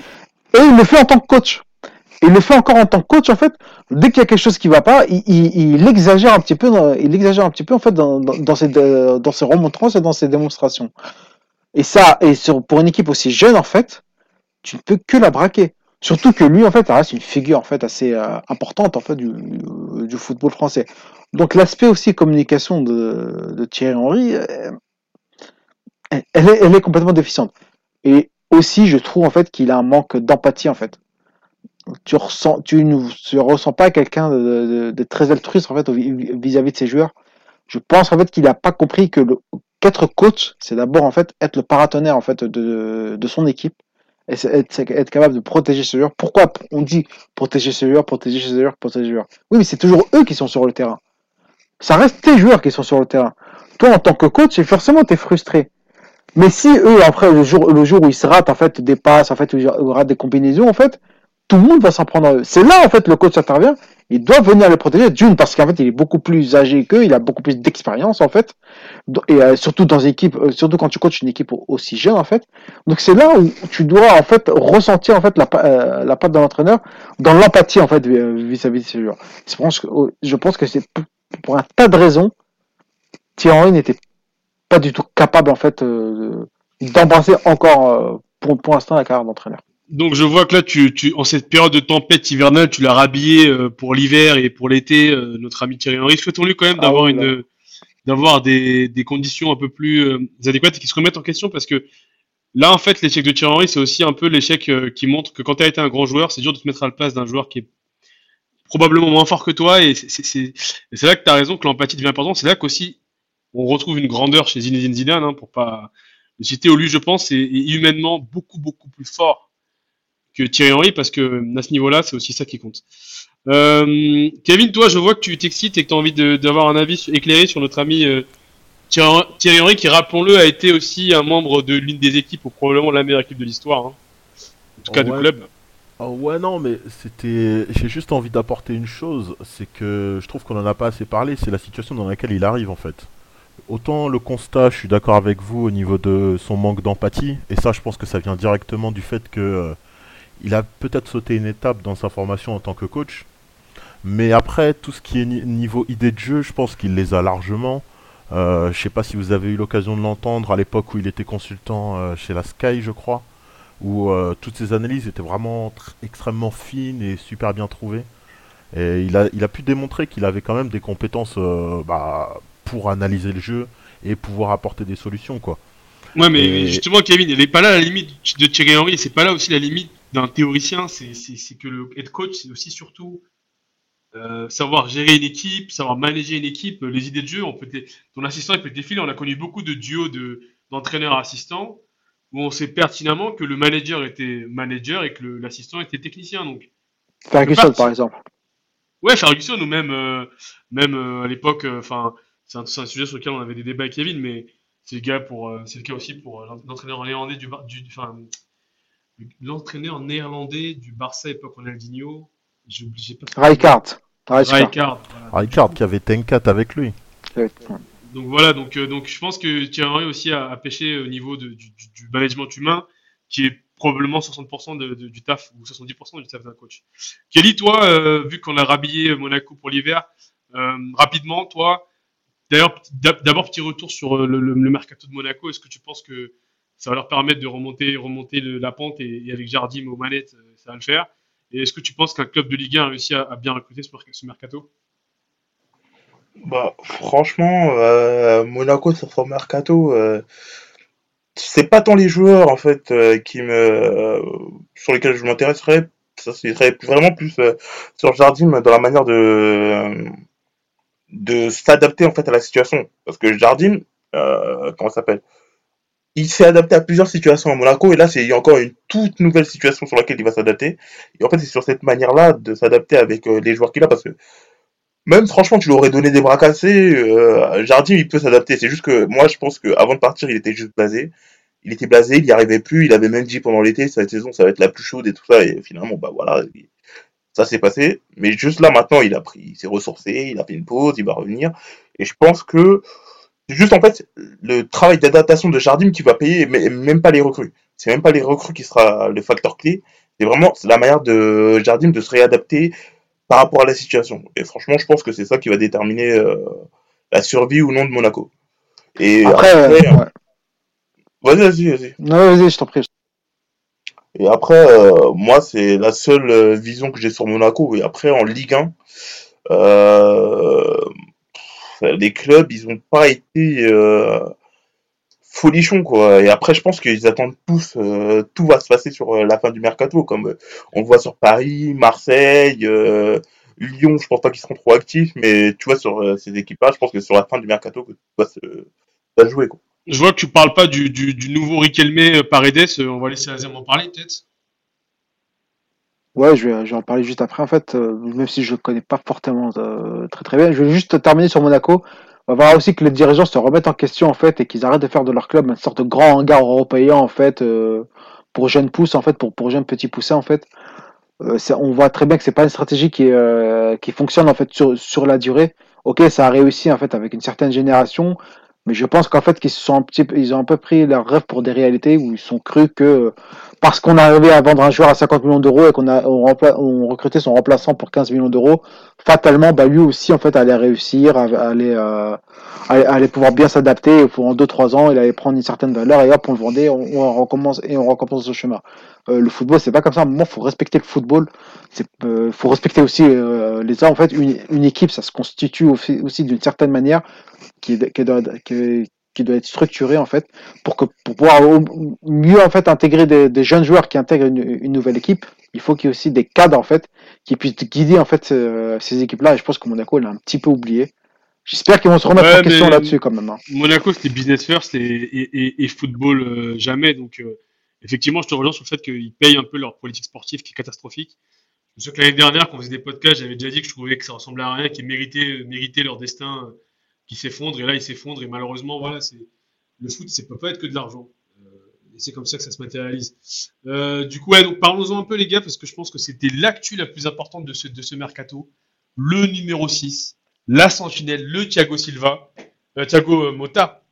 Et il le fait en tant que coach. Il le fait encore en tant que coach en fait. Dès qu'il y a quelque chose qui va pas, il, il, il exagère un petit peu. Dans, il exagère un petit peu en fait dans, dans, dans ses euh, dans ses remontrances et dans ses démonstrations. Et ça, et sur, pour une équipe aussi jeune en fait, tu ne peux que la braquer. Surtout que lui, en fait, ça reste une figure en fait assez euh, importante en fait du, football français. Donc l'aspect aussi communication de, Thierry Henry, euh, elle, est, complètement déficiente. Et aussi, je trouve en fait qu'il a un manque d'empathie en fait. Tu ressens, tu ne tu ressens pas quelqu'un de, très altruiste en fait vis-à-vis de ses joueurs. Je pense en fait qu'il n'a pas compris que qu'être coach, c'est d'abord en fait être le paratonnerre en fait de son équipe être, capable de protéger ses joueurs. Pourquoi on dit protéger ses joueurs, protéger ses joueurs, protéger ses joueurs Oui, mais c'est toujours eux qui sont sur le terrain. Ça reste tes joueurs qui sont sur le terrain. Toi, en tant que coach, forcément, tu es frustré. Mais si eux, après, le jour, le jour où ils se ratent, en fait, des passes, en fait, où ils ratent des combinaisons, en fait, tout le monde va s'en prendre à eux. C'est là, en fait, le coach intervient. Il doit venir les protéger. D'une, parce qu'en fait, il est beaucoup plus âgé qu'eux, il a beaucoup plus d'expérience, en fait. Et euh, surtout dans une équipe, euh, surtout quand tu coaches une équipe au- aussi jeune, en fait. Donc c'est là où tu dois, en fait, ressentir, en fait, la, euh, la patte de l'entraîneur dans l'empathie, en fait, vis- vis-à-vis de ses joueurs. Je pense que, que c'est pour- pour un tas de raisons, Thierry Henry n'était pas du tout capable, en fait, euh, d'embrasser encore, euh, pour, pour l'instant, la carrière d'entraîneur. Donc je vois que là, tu, tu, en cette période de tempête hivernale, tu l'as rhabillé euh, pour l'hiver et pour l'été, euh, notre ami Thierry Henry. Souhaitons-lui quand même Ah d'avoir une, d'avoir des, des conditions un peu plus euh, adéquates et qui se remettent en question parce que là, en fait, l'échec de Thierry Henry, c'est aussi un peu l'échec euh, qui montre que quand tu as été un grand joueur, c'est dur de te mettre à la place d'un joueur qui est probablement moins fort que toi et c'est là que tu as raison que l'empathie devient importante. C'est là qu'aussi on retrouve une grandeur chez Zinedine Zidane, hein, pour pas le citer, où lui, je pense, est, est humainement beaucoup, beaucoup plus fort que Thierry Henry, parce que à ce niveau-là, c'est aussi ça qui compte. Euh, Kevin, toi, je vois que tu t'excites et que tu as envie d'avoir un avis éclairé sur notre ami euh, Thierry Henry, qui, rappelons-le, a été aussi un membre de l'une des équipes, ou probablement la meilleure équipe de l'histoire, hein. en tout cas Ouais. club. Oh ouais non mais c'était j'ai juste envie d'apporter une chose, c'est que je trouve qu'on en a pas assez parlé, c'est la situation dans laquelle il arrive en fait. Autant le constat, je suis d'accord avec vous au niveau de son manque d'empathie et ça je pense que ça vient directement du fait que euh, il a peut-être sauté une étape dans sa formation en tant que coach. Mais après tout ce qui est ni- niveau idée de jeu, je pense qu'il les a largement. Euh, je sais pas si vous avez eu l'occasion de l'entendre à l'époque où il était consultant euh, chez la Sky, je crois où euh, toutes ces analyses étaient vraiment tr- extrêmement fines et super bien trouvées. Et il a, il a pu démontrer qu'il avait quand même des compétences bah, pour analyser le jeu et pouvoir apporter des solutions, quoi. Ouais, mais Et- justement, Kevin, elle n'est pas là la limite de Thierry Henry, c'est pas là aussi la limite d'un théoricien, c'est que le head coach, c'est aussi surtout euh, savoir gérer une équipe, savoir manager une équipe, les idées de jeu, on peut ton assistant il peut défiler, on a connu beaucoup de duos de d'entraîneurs-assistants où on sait pertinemment que le manager était manager et que l'assistant était technicien, donc Ferguson, par exemple. Ouais, Ferguson ou même, euh, même euh, à l'époque, enfin, c'est un, sujet sur lequel on avait des débats avec Kevin, mais c'est le gars pour, c'est le cas aussi pour l'entraîneur néerlandais du, l'entraîneur néerlandais du Barça époque Ronaldinho. J'ai oublié pas. Rijkaard. Rijkaard. Rijkaard, qui avait Tenkat avec lui. Ouais. Donc voilà, donc, euh, donc je pense que Thierry Henry aussi a, a pêché au niveau de- du, du- du management humain, qui est probablement 60% de- de- du taf ou 70% du taf d'un coach. Kelly, toi, euh, vu qu'on a rhabillé Monaco pour l'hiver, euh, rapidement, toi, d'ailleurs, d'ab- d'abord petit retour sur le, le- le mercato de Monaco. Est-ce que tu penses que ça va leur permettre de remonter, remonter la pente et, avec Jardim aux manettes, euh, ça va le faire Et est-ce que tu penses qu'un club de Ligue 1 a réussi à, bien recruter ce, merc- ce mercato? Bah, franchement, euh, Monaco sur son mercato, euh, c'est pas tant les joueurs en fait qui me sur lesquels je m'intéresserais. Ça serait vraiment plus sur Jardim dans la manière de s'adapter en fait à la situation. Parce que Jardim, comment ça s'appelle? Il s'est adapté à plusieurs situations à Monaco et là c'est encore une toute nouvelle situation sur laquelle il va s'adapter. Et en fait c'est sur cette manière-là de s'adapter avec euh, les joueurs qu'il a parce que même franchement, tu lui aurais donné des bras cassés. Euh, Jardim, il peut s'adapter. C'est juste que moi, je pense que avant de partir, il était juste blasé. Il était blasé, il n'y arrivait plus. Il avait même dit pendant l'été, cette saison, ça va être la plus chaude et tout ça. Et finalement, bah voilà, il- ça s'est passé. Mais juste là, maintenant, il a pris, il s'est ressourcé, il a fait une pause, il va revenir. Et je pense que c'est juste en fait le travail d'adaptation de Jardim qui va payer, mais même pas les recrues. C'est même pas les recrues qui sera le facteur clé. C'est vraiment la manière de Jardim de se réadapter par rapport à la situation. Et franchement, je pense que c'est ça qui va déterminer euh, la survie ou non de Monaco. Et Après, après, euh, ouais. vas-y, vas-y, vas-y. Non, vas-y, je t'en prie. Et après, euh, moi, c'est la seule vision que j'ai sur Monaco. Et après, en Ligue 1, euh, pff, les clubs, ils ont pas été euh, folichons, quoi. Et après, je pense qu'ils attendent tous, euh, tout va se passer sur euh, la fin du mercato, comme euh, on voit sur Paris, Marseille, euh, Lyon. Je pense pas qu'ils seront trop actifs, mais tu vois, sur euh, ces équipes-là, je pense que sur la fin du mercato, que tout va se, jouer. Je vois que tu parles pas du, nouveau Riquelme euh, Paredes. euh, On va laisser Azem en parler peut-être. Ouais, je vais, je vais en parler juste après, en fait, euh, même si je le connais pas fortement euh, très très bien. Je vais juste terminer sur Monaco. On va voir aussi que les dirigeants se remettent en question, en fait, et qu'ils arrêtent de faire de leur club une sorte de grand hangar européen, en fait, euh, pour jeunes pousses, en fait, pour, pour jeunes petits poussins, en fait. On voit très bien que c'est pas une stratégie qui, qui fonctionne, en fait, sur, sur la durée. Ok, ça a réussi, en fait, avec une certaine génération, mais je pense qu'en fait, qu'ils se sont un petit, ils ont un peu pris leur rêve pour des réalités où ils sont cru que parce qu'on arrivait à vendre un joueur à 50 millions d'euros et qu'on a on, on recrutait son remplaçant pour 15 millions d'euros, fatalement, bah lui aussi en fait allait réussir, allait, euh, allait, pouvoir bien s'adapter. En 2-3 ans, il allait prendre une certaine valeur et hop, on le vendait, on, on recommence et on recommence ce chemin. Euh, le football, c'est pas comme ça. À un faut respecter le football. C'est, euh, faut respecter aussi euh, les uns. En fait, une, une équipe, ça se constitue aussi, aussi d'une certaine manière qui est, qui est, qui est- qui doit être structuré en fait pour que pour pouvoir mieux en fait intégrer des, des jeunes joueurs qui intègrent une, une nouvelle équipe. Il faut qu'il y ait aussi des cadres en fait qui puissent guider en fait euh, ces équipes-là. Et je pense que Monaco l'a un petit peu oublié. J'espère qu'ils vont se remettre Ouais, en question là-dessus quand même. hein. Monaco, c'était business first et, et, et, et football euh, jamais. Donc, euh, effectivement, je te rejoins sur le fait qu'ils payent un peu leur politique sportive qui est catastrophique. Je sais que l'année dernière, quand on faisait des podcasts, j'avais déjà dit que je trouvais que ça ressemblait à rien, qu'ils méritaient, méritaient leur destin qui s'effondre. Et là, ils s'effondrent. Et malheureusement, voilà, c'est le foot, c'est peut pas être que de l'argent. Euh, et c'est comme ça que ça se matérialise. Euh, du coup, ouais, donc parlons-en un peu, les gars, parce que je pense que c'était l'actu la plus importante de ce, de ce mercato. Le numéro 6, la sentinelle, le Thiago Silva, euh, Thiago euh, Motta,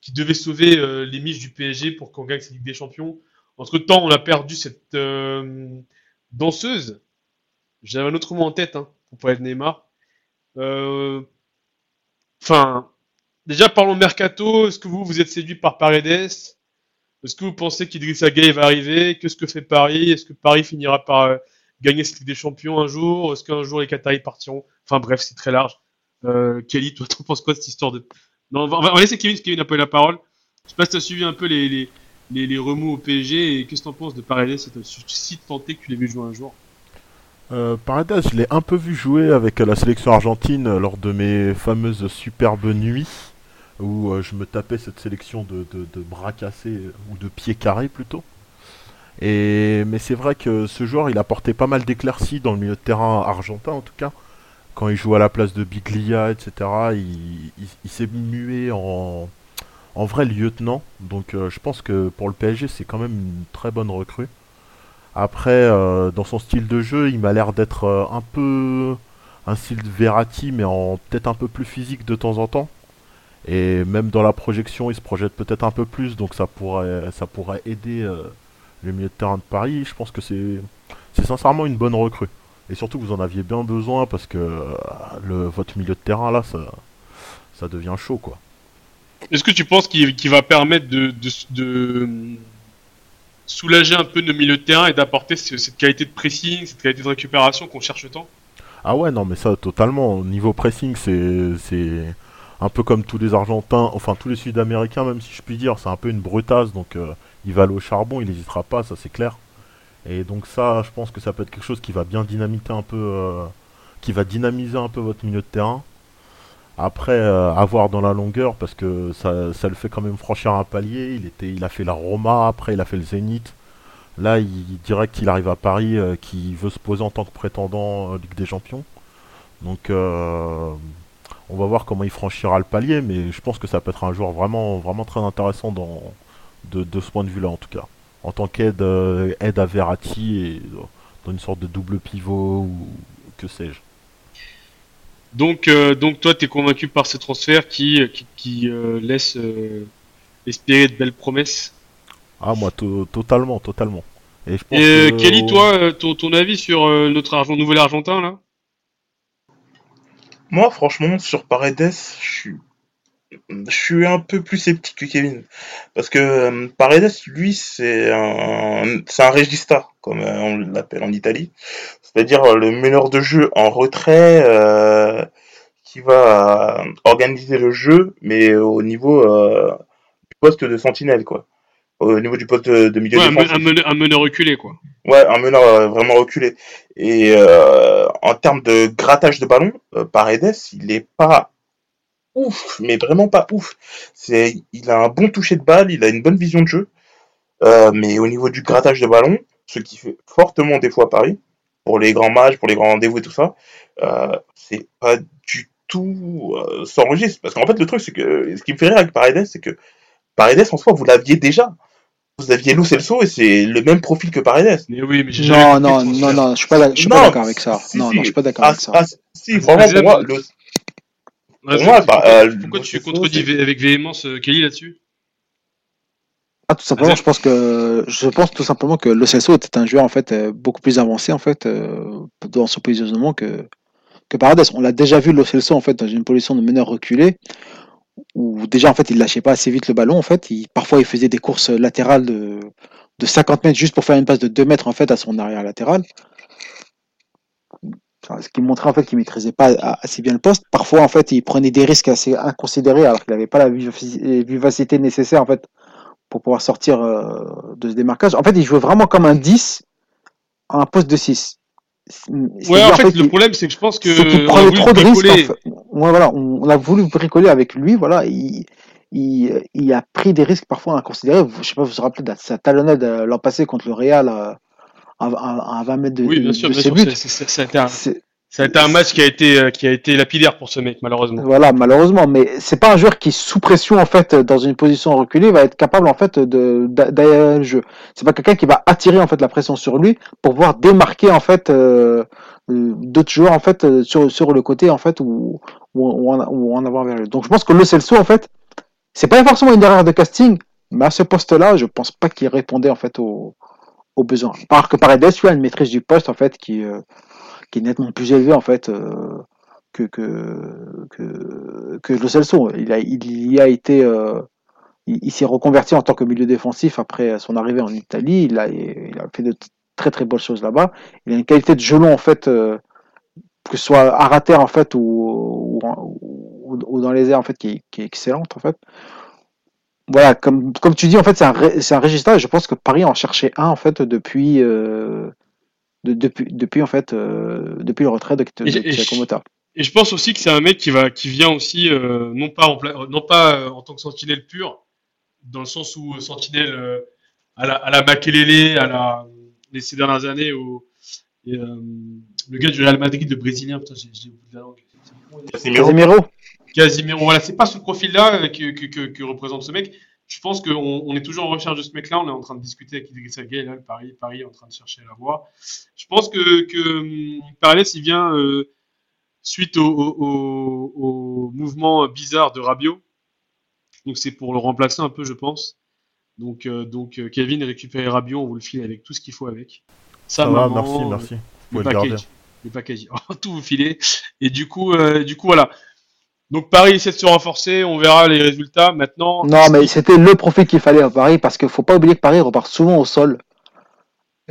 qui devait sauver euh, les miches du PSG pour qu'on gagne cette Ligue des Champions. Entre temps, on a perdu cette euh, danseuse. J'avais un autre mot en tête, hein, pour parler de Neymar. Euh, Enfin, déjà parlons mercato. Est-ce que vous vous êtes séduit par Paredes? Est-ce que vous pensez qu'Idrissa Gueye va arriver? Qu'est-ce que fait Paris? Est-ce que Paris finira par euh, gagner cette Ligue des Champions un jour? Est-ce qu'un jour les Qataris partiront? Enfin bref, c'est très large. Euh, Kelly, toi, t'en penses quoi de cette histoire de Non, on va, laisser Kevin, parce Kevin n'a pas eu la parole. Je sais pas si t'as suivi un peu les, les, les, remous au PSG et qu'est-ce que t'en penses de Paredes Si si tenté que tu l'aies vu jouer un jour? Euh, je l'ai un peu vu jouer avec la sélection argentine lors de mes fameuses superbes nuits où euh, je me tapais cette sélection de, bras cassés ou de pieds carrés plutôt. Et mais c'est vrai que ce joueur, il apportait pas mal d'éclaircies dans le milieu de terrain argentin en tout cas. Quand il jouait à la place de Biglia, etc., il, s'est mué en, en vrai lieutenant. Donc euh, je pense que pour le PSG, c'est quand même une très bonne recrue. Après, euh, dans son style de jeu, il m'a l'air d'être euh, un peu un style Verratti, mais en peut-être un peu plus physique de temps en temps. Et même dans la projection, il se projette peut-être un peu plus, donc ça pourrait, ça pourrait aider euh, le milieu de terrain de Paris. Je pense que c'est, c'est sincèrement une bonne recrue. Et surtout, vous en aviez bien besoin parce que le, votre milieu de terrain là, ça, ça devient chaud quoi. Est-ce que tu penses qu'il va permettre de, de soulager un peu nos milieux de terrain et d'apporter ce- cette qualité de pressing, cette qualité de récupération qu'on cherche tant Ah ouais, non, mais ça, totalement. Au niveau pressing, c'est, c'est un peu comme tous les Argentins, enfin tous les Sud-Américains, même si je puis dire. C'est un peu une brutasse, donc euh, il va aller au charbon, il n'hésitera pas, ça c'est clair. Et donc ça, je pense que ça peut être quelque chose qui va bien dynamiter un peu, euh, qui va dynamiser un peu votre milieu de terrain. Après, euh, à voir dans la longueur, parce que ça, ça le fait quand même franchir un palier. Il était, il a fait la Roma, après il a fait le Zénith. Là, il dirait qu'il arrive à Paris, euh, qu'il veut se poser en tant que prétendant euh, Ligue des Champions. Donc, euh, on va voir comment il franchira le palier, mais je pense que ça peut être un joueur vraiment, vraiment très intéressant de, ce point de vue-là, en tout cas. En tant qu'aide euh, à Verratti et euh, dans une sorte de double pivot ou que sais-je. Donc, euh, donc toi, tu es convaincu par ce transfert qui, qui, qui, euh, laisse euh, espérer de belles promesses? Ah, moi, to- totalement, totalement. Et je pense Et euh, que- Kelly, toi, euh, ton, ton avis sur euh, notre argent, nouvel argentin là? Moi, franchement, sur Paredes, je suis, je suis un peu plus sceptique que Kevin. Parce que euh, Paredes, lui, c'est un, c'est un regista, comme euh, on l'appelle en Italie. C'est-à-dire euh, le meneur de jeu en retrait qui va organiser le jeu, mais au niveau du poste de sentinelle, quoi. Au niveau du poste de, de milieu Ouais, défensif. un, meneur, un meneur reculé, quoi. Ouais, un meneur vraiment reculé. Et en termes de grattage de ballon, Paredes, il est pas ouf, mais vraiment pas ouf. C'est, il a un bon toucher de balle, il a une bonne vision de jeu, euh, mais au niveau du grattage de ballon, ce qui fait fortement défaut à Paris, pour les grands matchs, pour les grands rendez-vous et tout ça, euh, c'est pas du tout euh, sans registre. Parce qu'en fait, le truc, c'est que ce qui me fait rire avec Paredes, c'est que Paredes, en soi, vous l'aviez déjà. Vous aviez Lo Celso et c'est le même profil que Paredes. Mais oui, Non, non, non, je suis pas, d'accord avec ça. si, non, si. non, je suis pas d'accord Ah, avec ça. ah, si, vraiment, pour moi, le, Ouais, pour moi, pourquoi, bah, euh, pourquoi Lo tu contredis avec véhémence euh, Kelly là-dessus? Ah, tout simplement, je pense que je pense tout simplement que le Celso était un joueur en fait euh, beaucoup plus avancé en fait dans son positionnement que que Paredes. On l'a déjà vu le Celso en fait dans une position de meneur reculé où déjà en fait il lâchait pas assez vite le ballon en fait. Il, parfois il faisait des courses latérales de de 50 mètres juste pour faire une passe de 2 mètres en fait à son arrière latéral. Enfin, ce qui montrait en fait qu'il maîtrisait pas a- assez bien le poste. Parfois, en fait, il prenait des risques assez inconsidérés alors qu'il n'avait pas la vivaci- vivacité nécessaire en fait pour pouvoir sortir euh, de ce démarquage. En fait, il jouait vraiment comme un 10 à un poste de 6. Ouais, en fait, le problème, c'est que je pense que. a prenait trop de risques. en fait. Ouais, voilà, on, on a voulu bricoler avec lui. Voilà, il, il, il a pris des risques parfois inconsidérés. Je sais pas, vous vous rappelez de sa talonnade euh, l'an passé contre le Real à, à, à- à 20 mètres de, Oui, bien de sûr, bien ses sûr. buts. c'est- c'est- Ça a été un, un match qui a été, euh, qui a été lapidaire pour ce mec, malheureusement. Voilà, malheureusement, mais c'est pas un joueur qui sous pression en fait dans une position reculée va être capable en fait de d'a- d'aérer le jeu. C'est pas quelqu'un qui va attirer en fait la pression sur lui pour pouvoir démarquer en fait euh, euh, d'autres joueurs en fait sur sur le côté en fait ou en, ou en avant vers lui. Donc je pense que le Celso en fait c'est pas forcément une erreur de casting, mais à ce poste-là, je pense pas qu'il répondait en fait aux, aux besoins. Par que Paredes, lui, a une maîtrise du poste en fait qui euh, qui est nettement plus élevée en fait. euh, que, que, que, que Lo. Il, a, il y a été, euh, il, s'est reconverti en tant que milieu défensif après son arrivée en Italie. Il a, il a fait de très très bonnes choses là-bas. Il a une qualité de gelon en fait, que ce soit à terre en fait ou, ou, dans les airs en fait, qui, qui est excellente en fait. Voilà, comme, comme tu dis, en fait, c'est un, ré- c'est un registre. Je pense que Paris en cherchait un en fait depuis, euh, de- depuis, depuis en fait, euh, depuis le retrait de, de, Et- de et- Thiago Motta. Et je pense aussi que c'est un mec qui va, qui vient aussi, euh, non pas en, non pas euh, en tant que sentinelle pur, dans le sens où euh, sentinelle euh, à la, à la Makelele, à la, les ces dernières années, au, et, euh, le gars du Real Madrid, le Brésilien, putain, j'ai j'ai oublié la langue. Casemiro. Casimiro, voilà, c'est pas ce profil-là que, que, que, que représente ce mec. Je pense qu'on on est toujours en recherche de ce mec-là. On est en train de discuter avec Idrissa Gueye, là, Paris, Paris est en train de chercher à la voir. Je pense que, que hum, Paredes, il vient euh, suite au, au, au, mouvement bizarre de Rabiot. Donc c'est pour le remplacer un peu, je pense. Donc, euh, donc euh, Kevin récupère Rabiot, on vous le file avec tout ce qu'il faut avec. Ça va, maman, merci, merci. Vous le garder. package. Le package. tout vous filer. Et du coup, euh, du coup, voilà. Donc Paris essaie de se renforcer, on verra les résultats. Maintenant, Non, mais c'était le profil qu'il fallait à Paris parce qu'il faut pas oublier que Paris repart souvent au sol.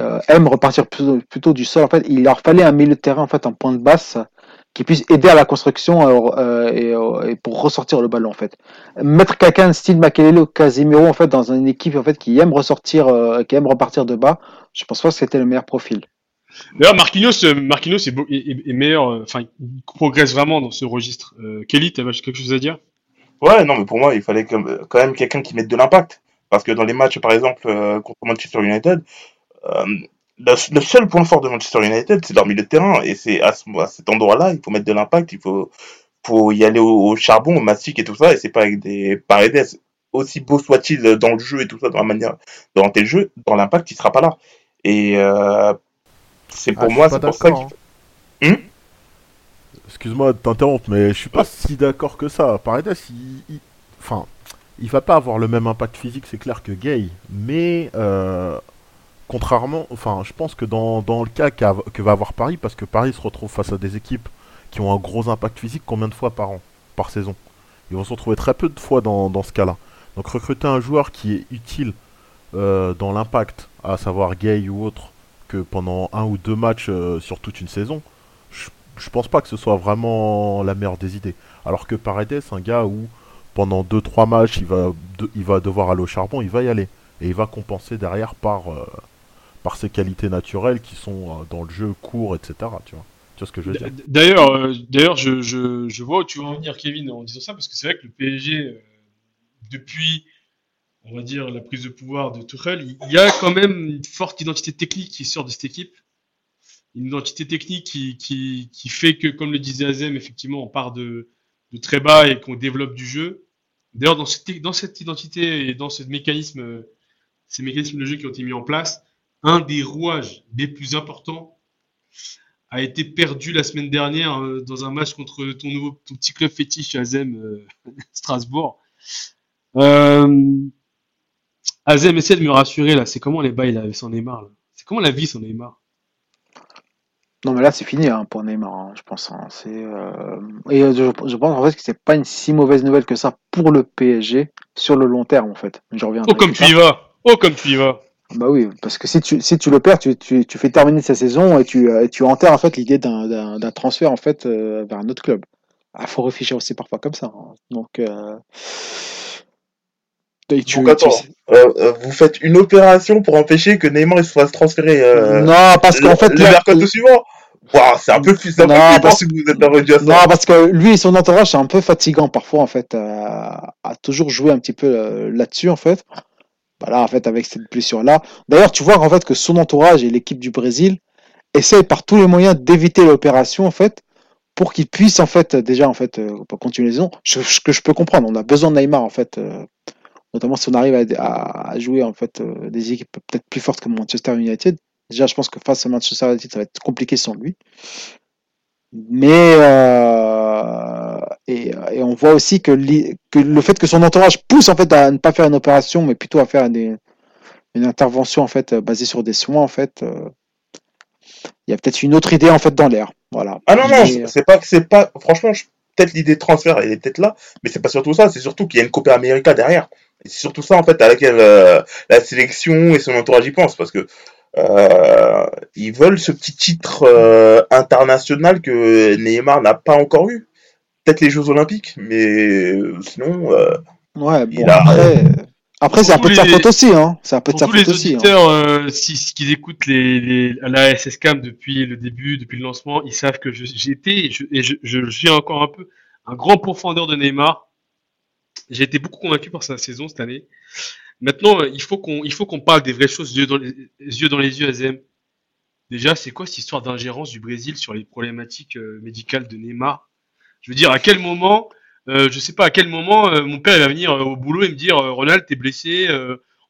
Euh, aime repartir plutôt, du sol. En fait, il leur fallait un milieu de terrain en fait en point de basse qui puisse aider à la construction euh, euh, et, pour ressortir le ballon en fait. Mettre quelqu'un style Makelele ou Casemiro en fait dans une équipe en fait qui aime ressortir, qui aime repartir de bas, je pense pas que c'était le meilleur profil. D'ailleurs, Marquinhos, euh, Marquinhos est, beau- meilleur, euh, enfin, il progresse vraiment dans ce registre. Euh, Kelly, t'avais quelque chose à dire? Ouais, non, mais pour moi, il fallait quand même quelqu'un qui mette de l'impact. Parce que dans les matchs, par exemple, contre Manchester United, le, seul point fort de Manchester United, c'est leur milieu de terrain. Et c'est à, ce- à cet endroit-là, il faut mettre de l'impact, il faut, y aller au, charbon, au mastic et tout ça. Et c'est pas avec des paredes, aussi beau soit-il dans le jeu et tout ça, dans la manière d'orienter le jeu, dans l'impact, il sera pas là. Et c'est pour Ah, je moi, suis c'est pour ça qu'il hein. Excuse-moi de t'interrompre, mais je suis pas si d'accord que ça. Paredes, il, il- enfin, il va pas avoir le même impact physique, c'est clair que Gay, mais euh, contrairement, enfin, je pense que dans, dans le cas que va avoir Paris, parce que Paris se retrouve face à des équipes qui ont un gros impact physique, combien de fois par an, par saison? Ils vont se retrouver très peu de fois dans, dans ce cas-là. Donc recruter un joueur qui est utile euh, dans l'impact, à savoir Gay ou autre, pendant un ou deux matchs euh, sur toute une saison, je, pense pas que ce soit vraiment la meilleure des idées. Alors que Paredes, un gars où pendant 2-3 matchs il va, il va devoir aller au charbon, il va y aller. Et il va compenser derrière par, euh, par ses qualités naturelles qui sont euh, dans le jeu court, etc. Tu vois, ce que je veux dire? D'ailleurs, d'ailleurs, je, je, vois où tu veux en venir, Kevin, en disant ça, parce que c'est vrai que le PSG, depuis, on va dire, la prise de pouvoir de Tuchel, il y a quand même une forte identité technique qui sort de cette équipe. Une identité technique qui, qui, qui fait que, comme le disait Azem, effectivement, on part de, de très bas et qu'on développe du jeu. D'ailleurs, dans cette, dans cette identité et dans ce mécanisme, ces mécanismes de jeu qui ont été mis en place, un des rouages les plus importants a été perdu la semaine dernière euh, dans un match contre ton nouveau ton petit club fétiche Azem euh, Strasbourg. Euh, Azem essaie de me rassurer là. C'est comment les bails là son Neymar là? C'est comment la vie son Neymar? Non, mais là, c'est fini hein, pour Neymar, hein, je pense. hein. C'est, euh, Et euh, je, je pense en fait que c'est pas une si mauvaise nouvelle que ça pour le PSG sur le long terme, en fait. Je reviens Oh comme tu y vas Oh comme tu y vas Bah oui, parce que si tu, si tu le perds, tu, tu, tu fais terminer sa saison et tu, euh, et tu enterres en fait l'idée d'un, d'un, d'un transfert en fait euh, vers un autre club. Il faut réfléchir aussi parfois comme ça. hein. Donc, euh, et tu- Donc attends, tu- euh, euh, vous faites une opération pour empêcher que Neymar il se fasse transférer euh, non, parce qu'en le, fait, le suivant. Waouh, c'est un peu plus peu Non, parce- si vous êtes à ça. Non, parce que lui et son entourage, c'est un peu fatigant parfois, en fait, à, à toujours jouer un petit peu euh, là-dessus, en fait. Voilà, en fait, avec cette blessure-là. D'ailleurs, tu vois, en fait, que son entourage et l'équipe du Brésil essayent par tous les moyens d'éviter l'opération, en fait, pour qu'il puisse, en fait, déjà, en fait, euh, pour continuer les saison. Ce ce que je peux comprendre. On a besoin de Neymar, en fait, euh, notamment si on arrive à, jouer, en fait, euh, des équipes peut-être plus fortes que Manchester United. Déjà, je pense que face à Manchester United, ça va être compliqué sans lui. Mais euh, et, et on voit aussi que, li- que le fait que son entourage pousse en fait à ne pas faire une opération, mais plutôt à faire des, une intervention en fait basée sur des soins en fait, euh, il y a peut-être une autre idée en fait dans l'air. Voilà. Ah non, non, c'est- c'est pas que c'est pas. Franchement, je- peut-être l'idée de transfert, elle est peut-être là, mais c'est pas surtout ça, c'est surtout qu'il y a une Copa América derrière. Et c'est surtout ça, en fait, à laquelle euh, la sélection et son entourage y pensent, parce que euh, ils veulent ce petit titre euh, international que Neymar n'a pas encore eu. Peut-être les Jeux Olympiques, mais sinon, euh, ouais, il bon a- après, après c'est un peu de sa faute aussi, hein. C'est un peu de Pour sa tous les faute aussi. hein. auditeurs, euh, si, si- qui écoutent les, les, la SSCAM depuis le début, depuis le lancement, ils savent que été, et je, et je, je suis encore un peu, un grand profondeur de Neymar. J'ai été beaucoup convaincu par sa saison cette année. Maintenant, euh, il faut qu'on, il faut qu'on parle des vraies choses, yeux dans les yeux, dans les yeux, Azem. Déjà, c'est quoi cette histoire d'ingérence du Brésil sur les problématiques euh, médicales de Neymar? Je veux dire, à quel moment, euh, je sais pas à quel moment, euh, mon père va venir au boulot et me dire, Ronald, t'es blessé,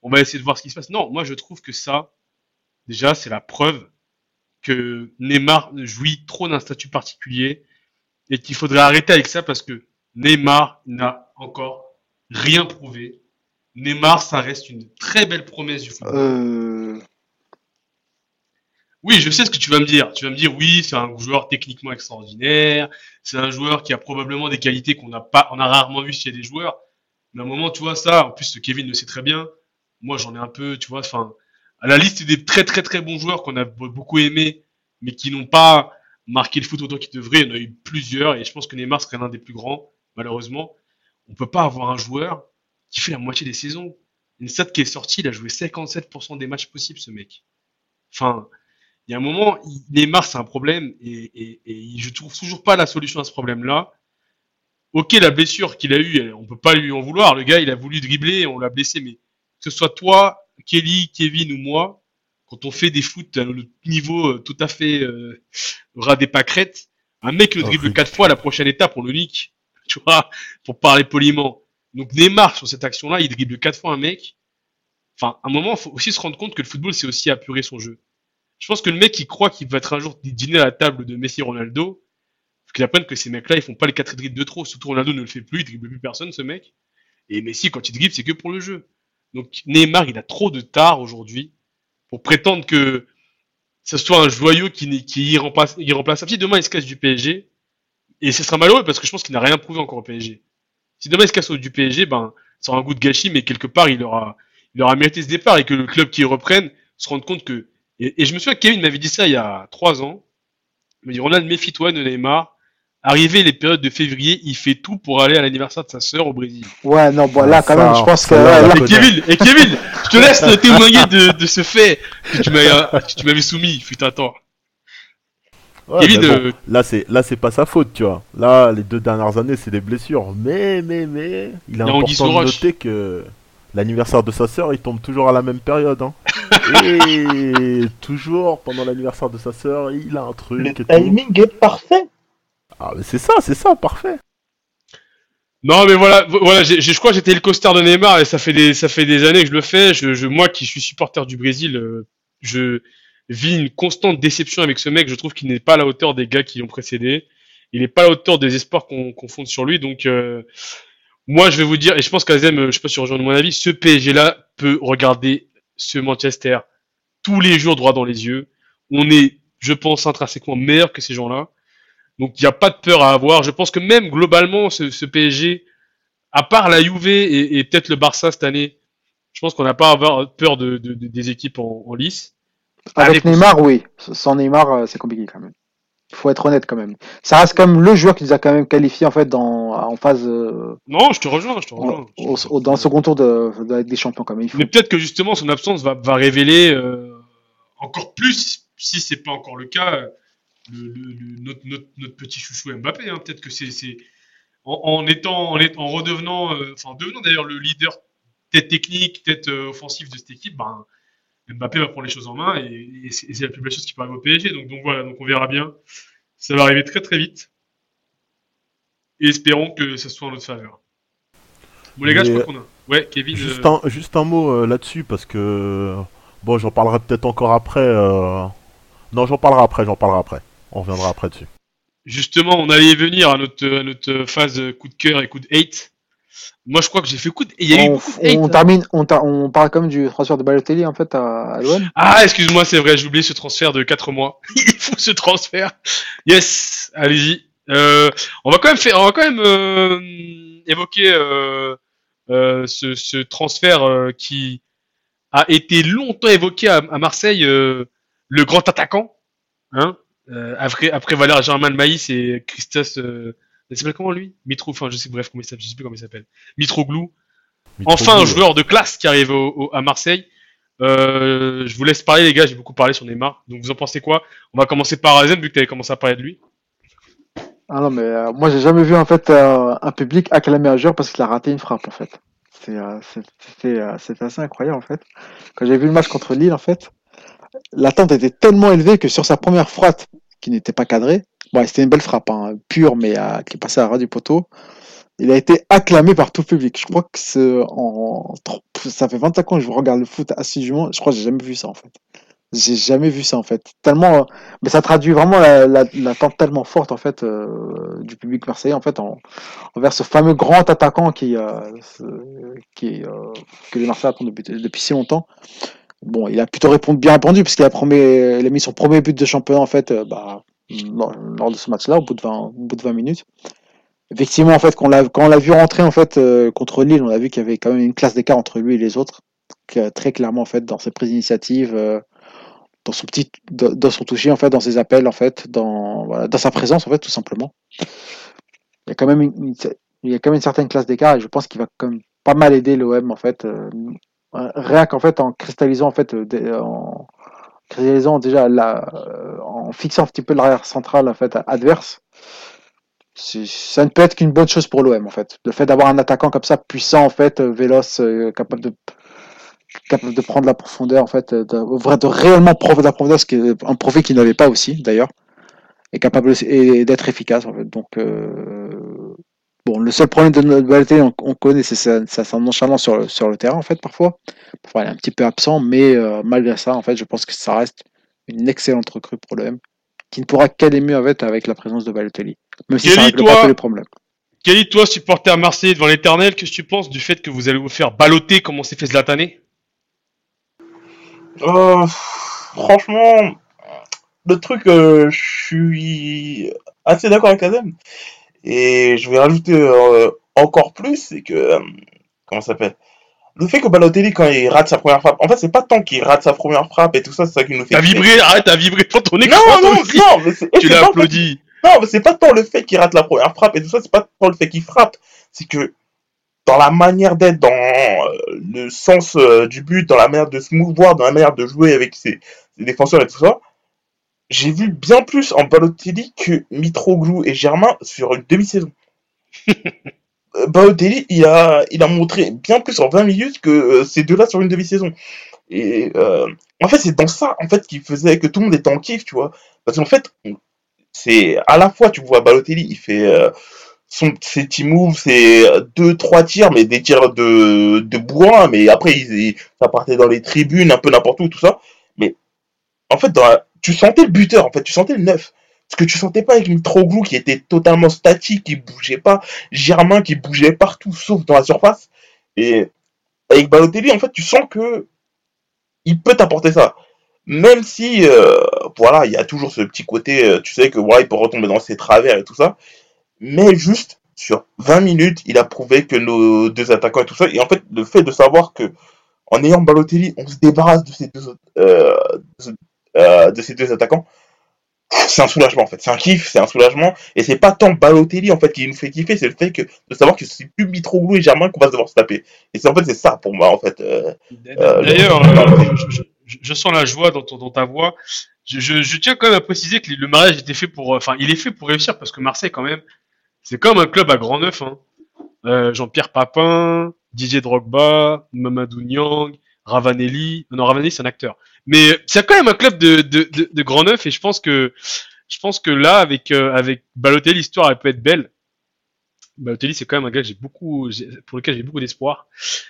on va essayer de voir ce qui se passe. Non, moi je trouve que ça, déjà, c'est la preuve que Neymar jouit trop d'un statut particulier et qu'il faudrait arrêter avec ça parce que Neymar n'a encore rien prouvé. Neymar, ça reste une très belle promesse du football. Euh, Oui, je sais ce que tu vas me dire. Tu vas me dire, oui, c'est un joueur techniquement extraordinaire. C'est un joueur qui a probablement des qualités qu'on n'a pas, on a rarement vu chez des joueurs. Mais à un moment, tu vois ça. En plus, Kevin le sait très bien. Moi, j'en ai un peu, tu vois, enfin, à la liste des très très très bons joueurs qu'on a be- beaucoup aimés, mais qui n'ont pas marqué le foot autant qu'ils devraient. Il y en a eu plusieurs, et je pense que Neymar serait l'un des plus grands, malheureusement. On peut pas avoir un joueur qui fait la moitié des saisons. Une stat qui est sortie, il a joué 57% des matchs possibles, ce mec. Enfin, il y a un moment, il- Neymar, c'est un problème et, et, et je trouve toujours pas la solution à ce problème-là. Ok, la blessure qu'il a eue, on peut pas lui en vouloir. Le gars, il a voulu dribbler, on l'a blessé, mais que ce soit toi, Kelly, Kevin ou moi, quand on fait des foot à notre niveau euh, tout à fait euh, ras des pâquerettes, un mec le dribble quatre fois, la prochaine étape, on le nique. Tu vois, pour parler poliment. Donc Neymar, sur cette action-là, il dribble quatre fois un mec. Enfin, à un moment, faut aussi se rendre compte que le football, c'est aussi apurer son jeu. Je pense que le mec qui croit qu'il va être un jour dîner à la table de Messi Ronaldo, faut qu'il apprenne que ces mecs-là, ils font pas les quatre dribbles de trop. Surtout Ronaldo ne le fait plus, il dribble plus personne, ce mec. Et Messi, quand il dribble, c'est que pour le jeu. Donc Neymar, il a trop de tard aujourd'hui pour prétendre que ce soit un joyau qui, qui irremplaçable. Si demain il se casse du PSG, et ce sera malheureux parce que je pense qu'il n'a rien prouvé encore au PSG. Si demain il se casse du PSG, ben, ça aura un goût de gâchis, mais quelque part, il aura, il aura mérité ce départ et que le club qui reprenne se rende compte que, et, et je me souviens que Kevin m'avait dit ça il y a trois ans. Il m'a dit, Ronald, méfie-toi de Neymar. Arrivé les périodes de février, il fait tout pour aller à l'anniversaire de sa sœur au Brésil. Ouais, non, bon, là, quand ça, même, je pense que là, là- Et Kevin, et Kevin, je te laisse témoigner de, de ce fait que tu m'avais, que tu m'avais soumis, fut un temps. Ouais, Kevin, mais bon, euh, là c'est là c'est pas sa faute, tu vois. Là, les deux dernières années, c'est des blessures. Mais mais mais, il est Il y a Anguille important de noter que l'anniversaire de sa sœur, il tombe toujours à la même période. Hein. et toujours pendant l'anniversaire de sa sœur, il a un truc. le et tout. timing est parfait. Ah, mais c'est ça, c'est ça, parfait. Non, mais voilà, vo- voilà, j'ai- je crois que j'étais le costard de Neymar et ça fait des, ça fait des années que je le fais. Je, je- moi qui suis supporter du Brésil, euh, je vis une constante déception avec ce mec. Je trouve qu'il n'est pas à la hauteur des gars qui l'ont précédé. Il n'est pas à la hauteur des espoirs qu'on fonde sur lui. Donc, euh, moi, je vais vous dire, et je pense qu'Azem, euh, je sais pas si tu rejoins mon avis, ce PSG-là peut regarder ce Manchester tous les jours droit dans les yeux. On est, je pense, intrinsèquement meilleur que ces gens-là. Donc il n'y a pas de peur à avoir. Je pense que même globalement, ce, ce PSG, à part la Juve et, et peut-être le Barça cette année, Je pense qu'on n'a pas à avoir peur de, de- de- des équipes en lice. Avec Allez, Neymar, oui. Sans Neymar, euh, c'est compliqué quand même. Faut être honnête quand même. Ça reste quand même le joueur qui nous a quand même qualifié en fait dans en phase euh, Non, je te rejoins, je te rejoins. au- au- dans le second tour de, de des Champions quand même. Il faut. Mais peut-être que justement son absence va, va révéler euh, encore plus, si c'est pas encore le cas, le, le- le- notre, notre, notre petit chouchou Mbappé. hein. Peut-être que c'est c'est- en, en étant en, en redevenant, euh, enfin devenant d'ailleurs le leader tête technique, tête euh, offensive de cette équipe, ben, Mbappé va prendre les choses en main et, et c'est la plus belle chose qui peut arriver au PSG. Donc, donc voilà, donc on verra bien. Ça va arriver très très vite. Et espérons que ça soit en notre faveur. Bon les gars, je crois qu'on a. Ouais, Kevin. Juste euh, un, juste un mot euh, là-dessus, parce que. Bon, j'en parlerai peut-être encore après. euh, Non, j'en parlerai après, j'en parlerai après. On reviendra après dessus. Justement, on allait y venir à notre, à notre phase coup de cœur et coup de hate. Moi, je crois que j'ai fait coup de... Il y a eu On, beaucoup de hate. on hein. termine, on, parle quand même du transfert de Balotelli en fait à, à l'OM. Ah, excuse-moi, c'est vrai, j'ai oublié ce transfert de 4 mois. Il faut ce transfert. Yes, allez-y. Euh, on va quand même faire, on va quand même euh, évoquer euh, ce, ce transfert qui a été longtemps évoqué à, à Marseille, le grand attaquant, hein, après après Valère Germain Maïs et Christos, il s'appelle comment lui? Mitro, enfin je sais bref comment il s'appelle, je sais plus comment il s'appelle. Mitroglou. Enfin, un Mitroglou, joueur de classe qui arrive au- au- à Marseille. Euh, je vous laisse parler, les gars. J'ai beaucoup parlé sur Neymar. Donc, vous en pensez quoi? On va commencer par Azen, vu que tu avais commencé à parler de lui. Ah non mais euh, moi j'ai jamais vu en fait euh, un public acclamer un joueur parce qu'il a raté une frappe en fait. Euh, euh, c'était assez incroyable en fait. Quand j'ai vu le match contre Lille en fait, l'attente était tellement élevée que sur sa première frappe qui n'était pas cadrée, bon c'était une belle frappe hein, pure mais euh, qui est passée à ras du poteau. Il a été acclamé par tout le public. Je crois que ça fait 25 ans que je regarde le foot assidûment. Je crois que j'ai jamais vu ça en fait. J'ai jamais vu ça en fait. Tellement, euh, mais ça traduit vraiment la, la, l'attente tellement forte en fait euh, du public marseillais en fait en, envers ce fameux grand attaquant qui, euh, que les Marseillais attendent depuis, depuis si longtemps. Bon, il a plutôt répondu, bien répondu puisqu'il a, premier- il a mis son premier but de championnat en fait bah, lors, de ce match-là au bout de 20, au bout de 20 minutes. Effectivement en fait quand on l'a vu rentrer en fait euh, contre Lille, on a vu qu'il y avait quand même une classe d'écart entre lui et les autres, très clairement en fait dans ses prises d'initiative. euh, dans son dans son toucher en fait dans ses appels en fait dans sa présence en fait tout simplement il y a quand même une, certaine classe d'écart et je pense qu'il va quand même pas mal aider l'OM en fait euh, rien qu'en fait en cristallisant en fait déjà la euh, en fixant un petit peu l'arrière central en fait adverse ça ne peut être qu'une bonne chose pour l'OM en fait. Le fait d'avoir un attaquant comme ça puissant en fait euh, véloce euh, capable de capable de prendre la profondeur en fait de, de réellement prendre la profondeur ce qui est un profil qu'il n'avait pas aussi d'ailleurs et capable d'être efficace en fait bon le seul problème de notre Balotelli on, on connaît c'est sa, sa, nonchalance sur le, sur le terrain en fait parfois. Parfois il est un petit peu absent mais euh, malgré ça en fait je pense que ça reste une excellente recrue pour l'OM qui ne pourra qu'aller mieux avec, avec la présence de Balotelli. Même si ça Kelly, règle pas tous les problèmes. Kelly, toi, supporter marseillais devant l'éternel, qu'est-ce que tu penses du fait que vous allez vous faire balloter comme on s'est fait Zlatané Euh, franchement, le truc, euh, je suis assez d'accord avec Azem. Et je vais rajouter euh, encore plus, c'est que, euh, comment ça s'appelle? Le fait que Balotelli, quand il rate sa première frappe, en fait, c'est pas tant qu'il rate sa première frappe et tout ça, c'est ça qui nous fait. T'as vibré, arrête, t'as vibré pour ton écran, Non, non, non, mais c'est, Tu l'as applaudi. Non, mais c'est pas tant le fait qu'il rate la première frappe et tout ça, c'est pas tant le fait qu'il frappe. C'est que dans la manière d'être, dans euh, le sens euh, du but, dans la manière de se mouvoir, dans la manière de jouer avec ses, ses défenseurs et tout ça, j'ai vu bien plus en Balotelli que Mitroglou et Germain sur une demi-saison. Euh, Balotelli, il a, il a montré bien plus en 20 minutes que euh, ces deux-là sur une demi-saison. Et euh, en fait, c'est dans ça en fait qui faisait que tout le monde était en kiff, tu vois. Parce qu'en fait, c'est à la fois tu vois Balotelli, il fait euh, son ses petits moves, euh, deux trois tirs, mais des tirs de de bourrin, mais après il, il- ça partait dans les tribunes, un peu n'importe où, tout ça. Mais en fait, dans la- tu sentais le buteur, en fait, tu sentais le neuf. Ce que tu sentais pas avec Mitroglou qui était totalement statique, qui bougeait pas, Germain qui bougeait partout sauf dans la surface. Et avec Balotelli, en fait, tu sens que il peut t'apporter ça. Même si, euh, voilà, il y a toujours ce petit côté, euh, tu sais que ouais, il peut retomber dans ses travers et tout ça. Mais juste sur 20 minutes, il a prouvé que nos deux attaquants et tout ça. Et en fait, le fait de savoir que en ayant Balotelli, on se débarrasse de ces deux, euh, euh, de ces deux attaquants. C'est un soulagement en fait, c'est un kiff, c'est un soulagement, et c'est pas tant Balotelli en fait qui nous fait kiffer, c'est le fait que de savoir que c'est plus Mitroglou et Germain qu'on va devoir se taper. Et c'est en fait c'est ça pour moi en fait. euh, Euh, D'ailleurs, le- euh, je, je- je- je sens la joie dans, ton, dans ta voix. Je, tiens quand même à préciser que le mariage était fait pour, enfin, il est fait pour réussir parce que Marseille, quand même, c'est comme un club à grand neuf. Hein. Euh, Jean-Pierre Papin, Didier Drogba, Mamadou Niang, Ravanelli. Non, Ravanelli, c'est un acteur. Mais c'est quand même un club de, de, de, de grand neuf et je pense que, je pense que là, avec, euh, avec Balotelli, l'histoire, elle peut être belle. Balotelli, c'est quand même un gars que j'ai beaucoup, pour lequel j'ai beaucoup d'espoir.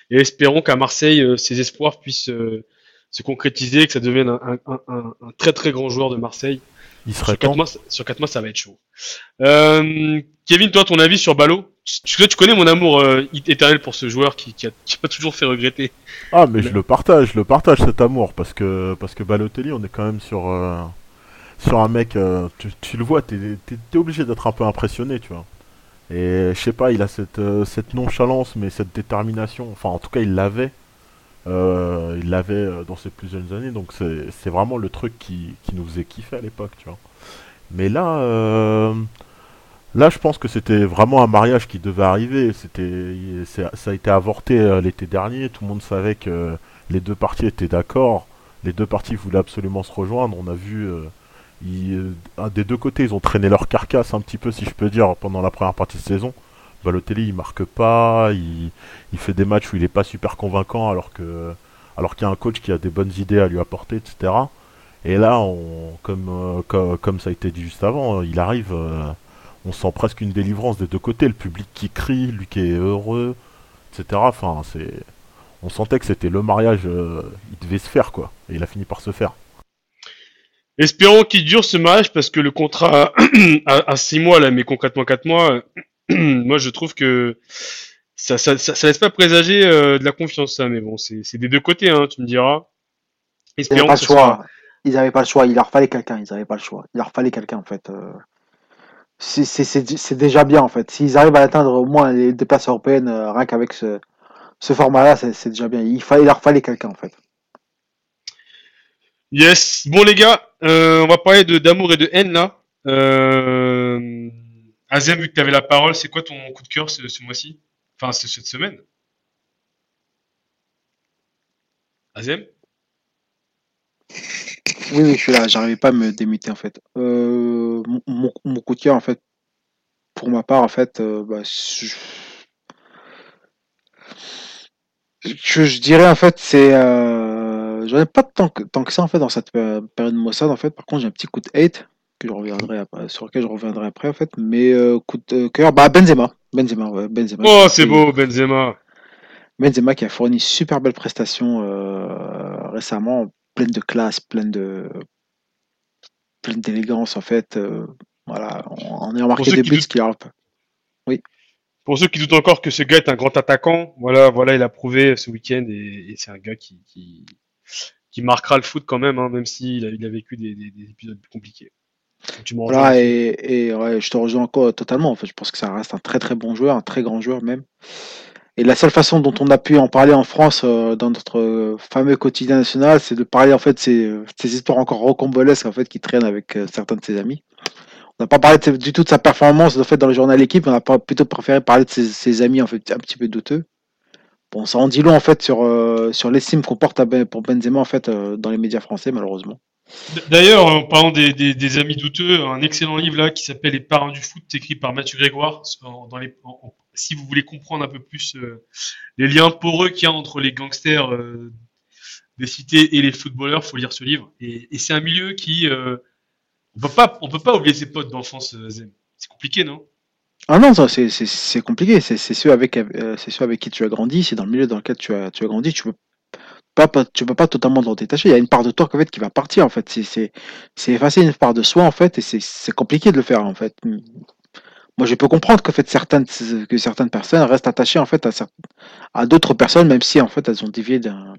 Et espérons qu'à Marseille, euh, ces espoirs puissent euh, se concrétiser, que ça devienne un, un, un- un très très grand joueur de Marseille. Il serait Sur quatre, temps. mois, sur quatre mois, ça va être chaud. Euh, Kevin, toi, ton avis sur Ballot tu, tu- connais mon amour euh, éternel pour ce joueur qui, qui, a, qui toujours fait regretter. Ah, mais je le partage, je le partage cet amour parce que parce que Balotelli, on est quand même sur euh, sur un mec. tu, tu le vois, t'es t'es obligé d'être un peu impressionné, tu vois. Et je sais pas, il a cette cette nonchalance, mais cette détermination. Enfin, en tout cas, il l'avait. Euh, il l'avait euh, dans ses plus jeunes années, donc c'est vraiment le truc qui qui nous faisait kiffer à l'époque, tu vois. Mais là. euh, Là, je pense que c'était vraiment un mariage qui devait arriver. C'était, ça a été avorté l'été dernier. Tout le monde savait que les deux parties étaient d'accord. Les deux parties voulaient absolument se rejoindre. On a vu, des deux côtés, ils ont traîné leur carcasse un petit peu, si je peux dire, pendant la première partie de saison. Balotelli, il marque pas. Il, fait des matchs où il est pas super convaincant, alors qu'il y a un coach qui a des bonnes idées à lui apporter, etc. Et là, euh, co- comme, ça a été dit juste avant, il arrive. euh, on sent presque une délivrance des deux côtés, le public qui crie, lui qui est heureux, etc. On sentait que c'était le mariage, euh, il devait se faire quoi, et il a fini par se faire. Espérons qu'il dure ce mariage parce que le contrat à, à 6 mois, là, mais concrètement 4 mois, moi je trouve que ça, ça, ça, ça laisse pas présager euh, de la confiance, ça. Mais bon, c'est des deux côtés, hein, tu me diras. Ils n'avaient pas le choix. Ils n'avaient pas le choix. Il leur fallait quelqu'un. Ils n'avaient pas le choix. Il leur fallait quelqu'un, en fait. euh. C'est déjà bien, en fait. S'ils arrivent à atteindre au moins les deux places européennes, euh, rien qu'avec ce, ce format-là, c'est déjà bien. Il, fallait, il leur fallait quelqu'un, en fait. Yes. Bon les gars, euh, on va parler de d'amour et de haine là. Euh... Azem, vu que tu avais la parole, c'est quoi ton coup de cœur ce, ce mois-ci? Enfin, ce- cette semaine? Azem Oui, oui, je suis là. J'arrivais pas à me démuter, en fait. Euh, mon, coup de cœur, en fait, pour ma part, en fait, euh, bah, je, je, dirais, en fait, c'est. Euh, J'en ai pas tant que, tant que ça, en fait, dans cette euh, période Mossad, en fait. Par contre, j'ai un petit coup de hate que je reviendrai après- sur lequel je reviendrai après, en fait. Mais euh, coup de cœur, bah, Benzema. Benzema, ouais, Benzema. Oh, c'est beau, Benzema. Benzema qui a fourni super belle prestation euh, récemment, pleine de classe, pleine de pleine d'élégance en fait. euh, voilà, on, on a remarqué des qui buts qui leur Pour ceux qui doutent encore que ce gars est un grand attaquant, voilà, voilà, il a prouvé ce week-end et, et c'est un gars qui, qui, qui marquera le foot quand même, hein, même s'il a, il a vécu des, des, des épisodes plus compliqués. Voilà, et, je te rejoins encore totalement. En fait, je pense que ça reste un très très bon joueur, un très grand joueur même. Et la seule façon dont on a pu en parler en France euh, dans notre euh, fameux quotidien national, c'est de parler en fait ces, euh, histoires encore rocambolesques en fait qui traînent avec certains de ses amis. On n'a pas parlé du tout de sa performance en fait dans le journal équipe, on a plutôt préféré parler de ses, amis en fait un petit peu douteux. Bon, ça en dit long en fait sur sur l'estime qu'on porte Ben- pour Benzema en fait dans les médias français malheureusement. D'ailleurs, en parlant des, amis douteux, un excellent livre là qui s'appelle Les parrains du foot, écrit par Mathieu Grégoire. Si vous voulez comprendre un peu plus euh, les liens poreux qu'il y a entre les gangsters euh, des cités et les footballeurs, faut lire ce livre. Et, c'est un milieu qui, euh, on peut pas, peut pas oublier ses potes d'enfance. C'est compliqué, non? Ah non, c'est compliqué. C'est ceux avec avec qui tu as grandi, c'est dans le milieu dans lequel tu as tu as grandi. Tu peux pas, pas- tu peux pas totalement t'en détacher. Il y a une part de toi en fait qui va partir en fait. C'est effacer une part de soi en fait et c'est compliqué de le faire en fait. Moi, je peux comprendre que fait certaines que certaines personnes restent attachées en fait à à d'autres personnes même si en fait elles ont dévié d'un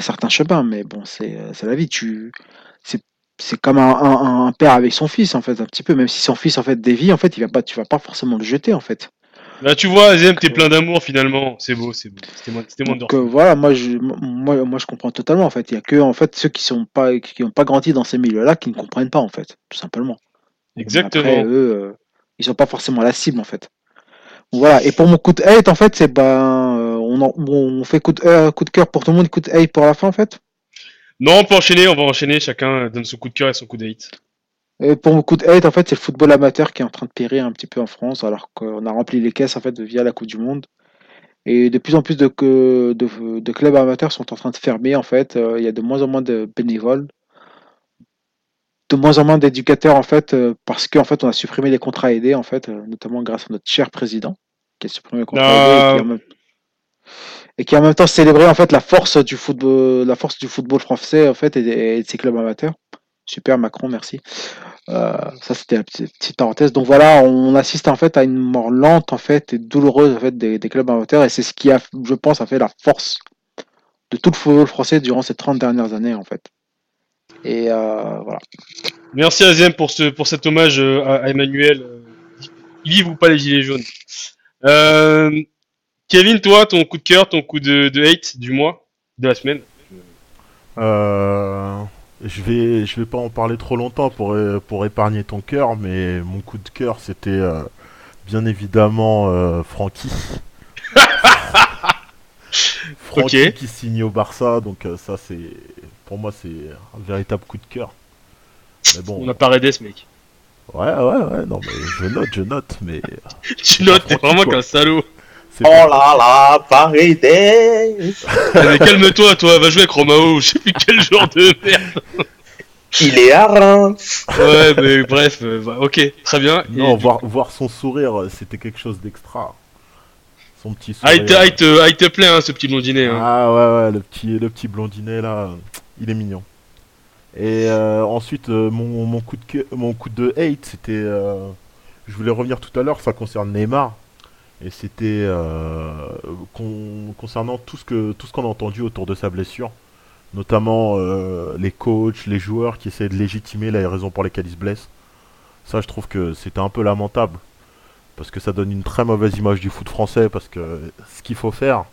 certain chemin. Mais bon, c'est la vie. Tu c'est comme un, un- un père avec son fils en fait un petit peu. Même si son fils en fait dévie en fait il va pas tu vas pas forcément le jeter en fait Là, tu vois, Azem, t'es plein d'amour finalement. C'est beau, c'est beau. C'était moins, c'était moins de Donc euh, voilà, moi je, moi, moi je comprends totalement en fait. Il y a que en fait ceux qui sont pas, qui n'ont pas grandi dans ces milieux-là qui ne comprennent pas en fait, tout simplement. Exactement. Après, eux, euh, ils sont pas forcément la cible en fait. Voilà. Et pour mon coup de hate en fait, c'est ben, euh, on, en- on fait coup de, euh, coup de cœur pour tout le monde, coup de hate pour la fin en fait? Non, on peut enchaîner, on va enchaîner. Chacun donne son coup de cœur et son coup d'hate. Et pour mon coup de hate, en fait, c'est le football amateur qui est en train de périr un petit peu en France, alors qu'on a rempli les caisses en fait via la Coupe du Monde. Et de plus en plus de, que- de, de clubs amateurs sont en train de fermer en fait. Euh, Il y a de moins en moins de bénévoles, de moins en moins d'éducateurs en fait, euh, parce qu'en fait on a supprimé les contrats aidés en fait, euh, notamment grâce à notre cher président qui a supprimé les contrats aidés et qui, en même, et qui a en même temps célébré en fait la force du football, la force du football français en fait et, et de ses clubs amateurs. Super Macron, merci. Euh, ça c'était la petite, petite parenthèse. Donc voilà, on assiste en fait à une mort lente en fait et douloureuse en fait des, des clubs amateurs et c'est ce qui a, je pense, a fait la force de tout le football français durant ces 30 dernières années en fait. Et euh, voilà. Merci Azem pour ce pour cet hommage euh, à, à Emmanuel. Vivent ou pas les gilets jaunes. Euh, Kevin, toi, ton coup de cœur, ton coup de, de hate du mois, de la semaine? Euh, je vais, je vais pas en parler trop longtemps pour, euh, pour épargner ton cœur, mais mon coup de cœur c'était euh, bien évidemment euh, Francky. Francky qui signe au Barça, donc euh, ça c'est, pour moi c'est un véritable coup de cœur. Mais bon, On a pas raidé ce mec. ouais, ouais, ouais, non mais je note, je note, mais Tu notes, t'es vraiment qu'un salaud. Oh pas- là là, Paris Day Ah, mais calme-toi, toi, va jouer avec Romao, je sais plus quel genre de merde. Il est à Reims Ouais, mais bref, euh, bah, ok, très bien. Non, voir, voir son sourire, c'était quelque chose d'extra. Son petit Ah, sourire. il te, ah, il te- ah, il te plaît, hein, ce petit blondinet. Hein. Ah ouais ouais le petit le petit blondinet là, il est mignon. Et euh, ensuite euh, mon, mon coup de mon coup de hate c'était euh, je voulais revenir tout à l'heure ça concerne Neymar et c'était euh, con- concernant tout ce que tout ce qu'on a entendu autour de sa blessure notamment euh, les coachs, les joueurs qui essaient de légitimer la raison pour laquelle il se blesse. Ça je trouve que c'était un peu lamentable parce que ça donne une très mauvaise image du foot français parce que ce qu'il faut faire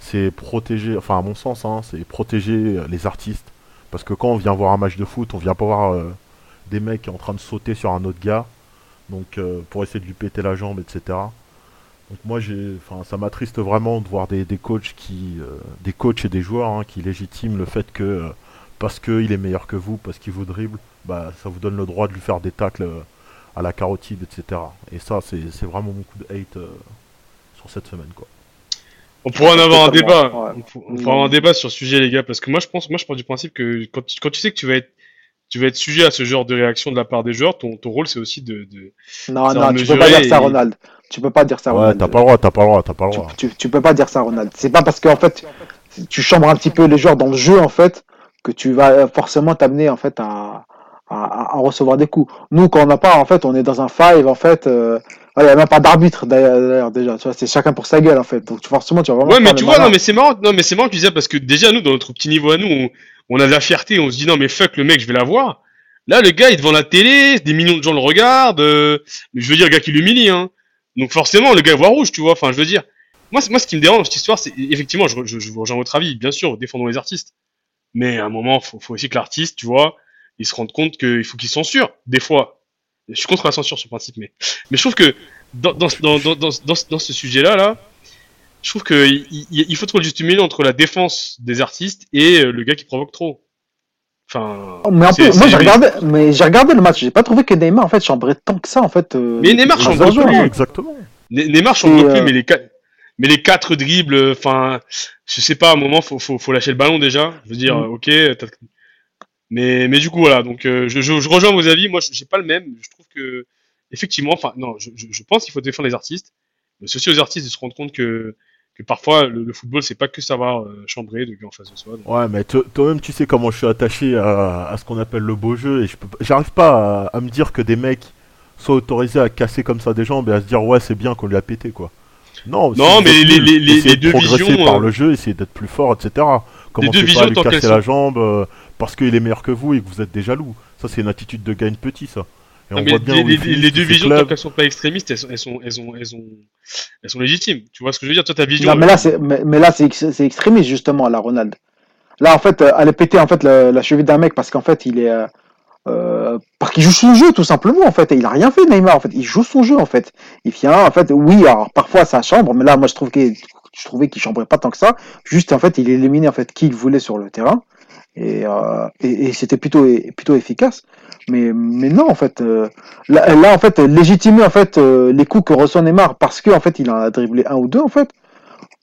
c'est protéger, enfin à mon sens, hein, c'est protéger les artistes. Parce que quand on vient voir un match de foot, on vient pas voir euh, des mecs en train de sauter sur un autre gars, donc pour essayer de lui péter la jambe, etc. Donc moi, j'ai, enfin, ça m'attriste vraiment de voir des, des coachs qui, euh, des coachs et des joueurs hein, qui légitiment le fait que euh, parce qu'il est meilleur que vous, parce qu'il vous dribble, bah ça vous donne le droit de lui faire des tacles euh, à la carotide, etc. Et ça, c'est, c'est vraiment mon coup de hate euh, sur cette semaine, quoi. On pourra en avoir un débat. ouais. On, on pourra avoir un débat sur ce sujet, les gars, parce que moi, je pense, moi, je pars du principe que quand tu, quand tu sais que tu vas être, tu vas être sujet à ce genre de réaction de la part des joueurs, ton, ton rôle, c'est aussi de, de... Non, non, tu peux pas dire ça, et- Ronald. Tu peux pas dire ça, Ouais, Ronald. t'as pas le droit, t'as pas le droit, t'as pas le tu, droit. tu, tu peux pas dire ça, Ronald. C'est pas parce qu'en fait, tu chambres un petit peu les joueurs dans le jeu, en fait, que tu vas forcément t'amener, en fait, à, à, à recevoir des coups. Nous, quand on n'a pas, en fait, on est dans un five, en fait, euh, il n'y a même pas d'arbitre, d'ailleurs, déjà. Tu vois, c'est chacun pour sa gueule, en fait. Donc, tu- forcément, tu vas vraiment Ouais, mais tu vois, non, mais c'est marrant, non, mais c'est marrant que tu disais parce que déjà, nous, dans notre petit niveau à nous, on, on a de la fierté, on se dit, non, mais fuck, le mec, je vais l'avoir. Là, le gars, il est devant la télé, des millions de gens le regardent, euh, je veux dire, le gars qui l'humilie, hein. Donc, forcément, le gars voit rouge, tu vois, enfin, je veux dire. Moi, moi, ce qui me dérange dans cette histoire, c'est, effectivement, je, je, je rejoins votre avis, bien sûr, défendons les artistes. Mais à un moment, faut, faut aussi que l'artiste, tu vois, il se rende compte qu'il faut qu'il censure, des fois. Je suis contre la censure sur principe, mais, mais je trouve que dans, dans, dans, dans, dans, ce- sujet-là, là, je trouve qu'il il, il faut trouver le milieu entre la défense des artistes et le gars qui provoque trop. Enfin. Mais en c'est- plus, moi, j'ai regardé, mais j'ai regardé le match. J'ai pas trouvé que Neymar, en fait, chambrait tant que ça, en fait. euh, Mais Neymar chambre un plus. hein. Exactement. Ne- Neymar, Et, plus, euh, mais les quatre, mais les quatre dribbles, euh, enfin, je sais pas, à un moment, faut, faut, faut lâcher le ballon déjà. Je veux dire, Mm. ok. t'as- Mais, mais du coup, voilà. Donc, euh, je, je, je rejoins vos avis. Moi, je j'ai pas le même. Je trouve que, effectivement, enfin, non, je, je, pense qu'il faut défendre les artistes. Mais c'est aussi aux artistes de se rendre compte que, que parfois, le, le football, c'est pas que savoir euh, chambrer de en face de soi. Donc, Ouais, mais to- toi-même, tu sais comment je suis attaché à, à ce qu'on appelle le beau jeu, et je peux pas- j'arrive pas à, à me dire que des mecs soient autorisés à casser comme ça des jambes et à se dire ouais, c'est bien qu'on lui a pété quoi. Non, Non, mais les- les- les- les de deux progresser visions, par euh, le jeu, essayer d'être plus fort, etc. Commencez deux pas visions à lui casser la jambe euh, parce qu'il est meilleur que vous et que vous êtes des jaloux. Ça, c'est une attitude de gagne petit, ça. Et Non, on mais voit bien les, les- les deux visions, tant qu'elles sont pas extrémistes, elles sont, elles sont, elles sont, elles sont, elles sont légitimes. Tu vois ce que je veux dire? Toi, ta vision. Non, mais là, c'est, mais, mais là, c'est, ex- c'est extrémiste, justement, la Ronald. Là, en fait, euh, aller péter, en fait, la, la cheville d'un mec parce qu'en fait, il est, euh, euh, parce qu'il joue son jeu, tout simplement, en fait. Et il a rien fait, Neymar, en fait. Il joue son jeu, en fait. Il vient, en fait, oui, alors, parfois, ça chambre, mais là, moi, je trouve qu'il, je trouvais qu'il chambrait pas tant que ça. Juste, en fait, il éliminait, en fait, qui il voulait sur le terrain. Et, euh, et, et c'était plutôt, plutôt efficace. Mais, mais non, en fait, euh, là, là, en fait, légitimer, en fait, euh, les coups que reçoit Neymar parce que, en fait, il en a dribblé un ou deux, en fait.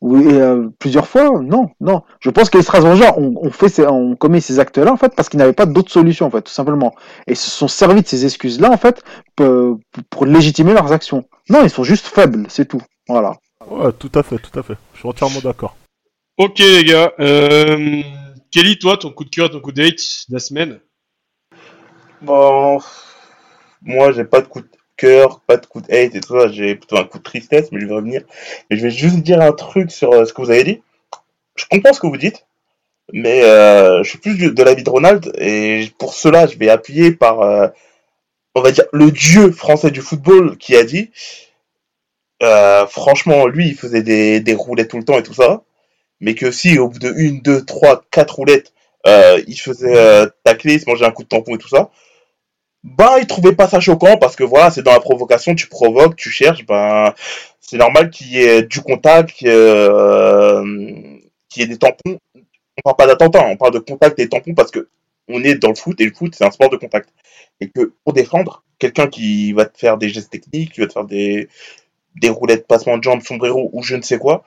Oui, euh, plusieurs fois, non, non. Je pense que les Strasbourgeois ont, ont fait ces, ont commis ces actes-là, en fait, parce qu'ils n'avaient pas d'autre solution, en fait, tout simplement. Et se sont servis de ces excuses-là, en fait, pour, pour légitimer leurs actions. Non, ils sont juste faibles, c'est tout. Voilà. Ouais, tout à fait, tout à fait. Je suis entièrement d'accord. Ok, les gars. Euh, Kelly, toi, ton coup de cœur, ton coup de hate de la semaine? Bon, moi, j'ai pas de coup de cœur, pas de coup de hate et tout ça, j'ai plutôt un coup de tristesse, mais je vais revenir. Et je vais juste dire un truc sur euh, ce que vous avez dit. Je comprends ce que vous dites, mais euh, je suis plus de l'avis de Ronald, et pour cela, je vais appuyer par, euh, on va dire, le dieu français du football qui a dit, franchement, lui, il faisait des, des tout le temps et tout ça, mais que si au bout de une, deux, trois, quatre roulettes, euh, il se faisait euh, tacler, il se mangeait un coup de tampon et tout ça, ben, il trouvait pas ça choquant parce que voilà, c'est dans la provocation, tu provoques, tu cherches, ben, c'est normal qu'il y ait du contact, qu'il y euh, y ait des tampons. On parle pas d'attentat, on parle de contact et tampons parce que on est dans le foot et le foot c'est un sport de contact. Et que pour défendre, quelqu'un qui va te faire des gestes techniques, qui va te faire des, des roulettes, passement de jambes, sombrero ou je ne sais quoi,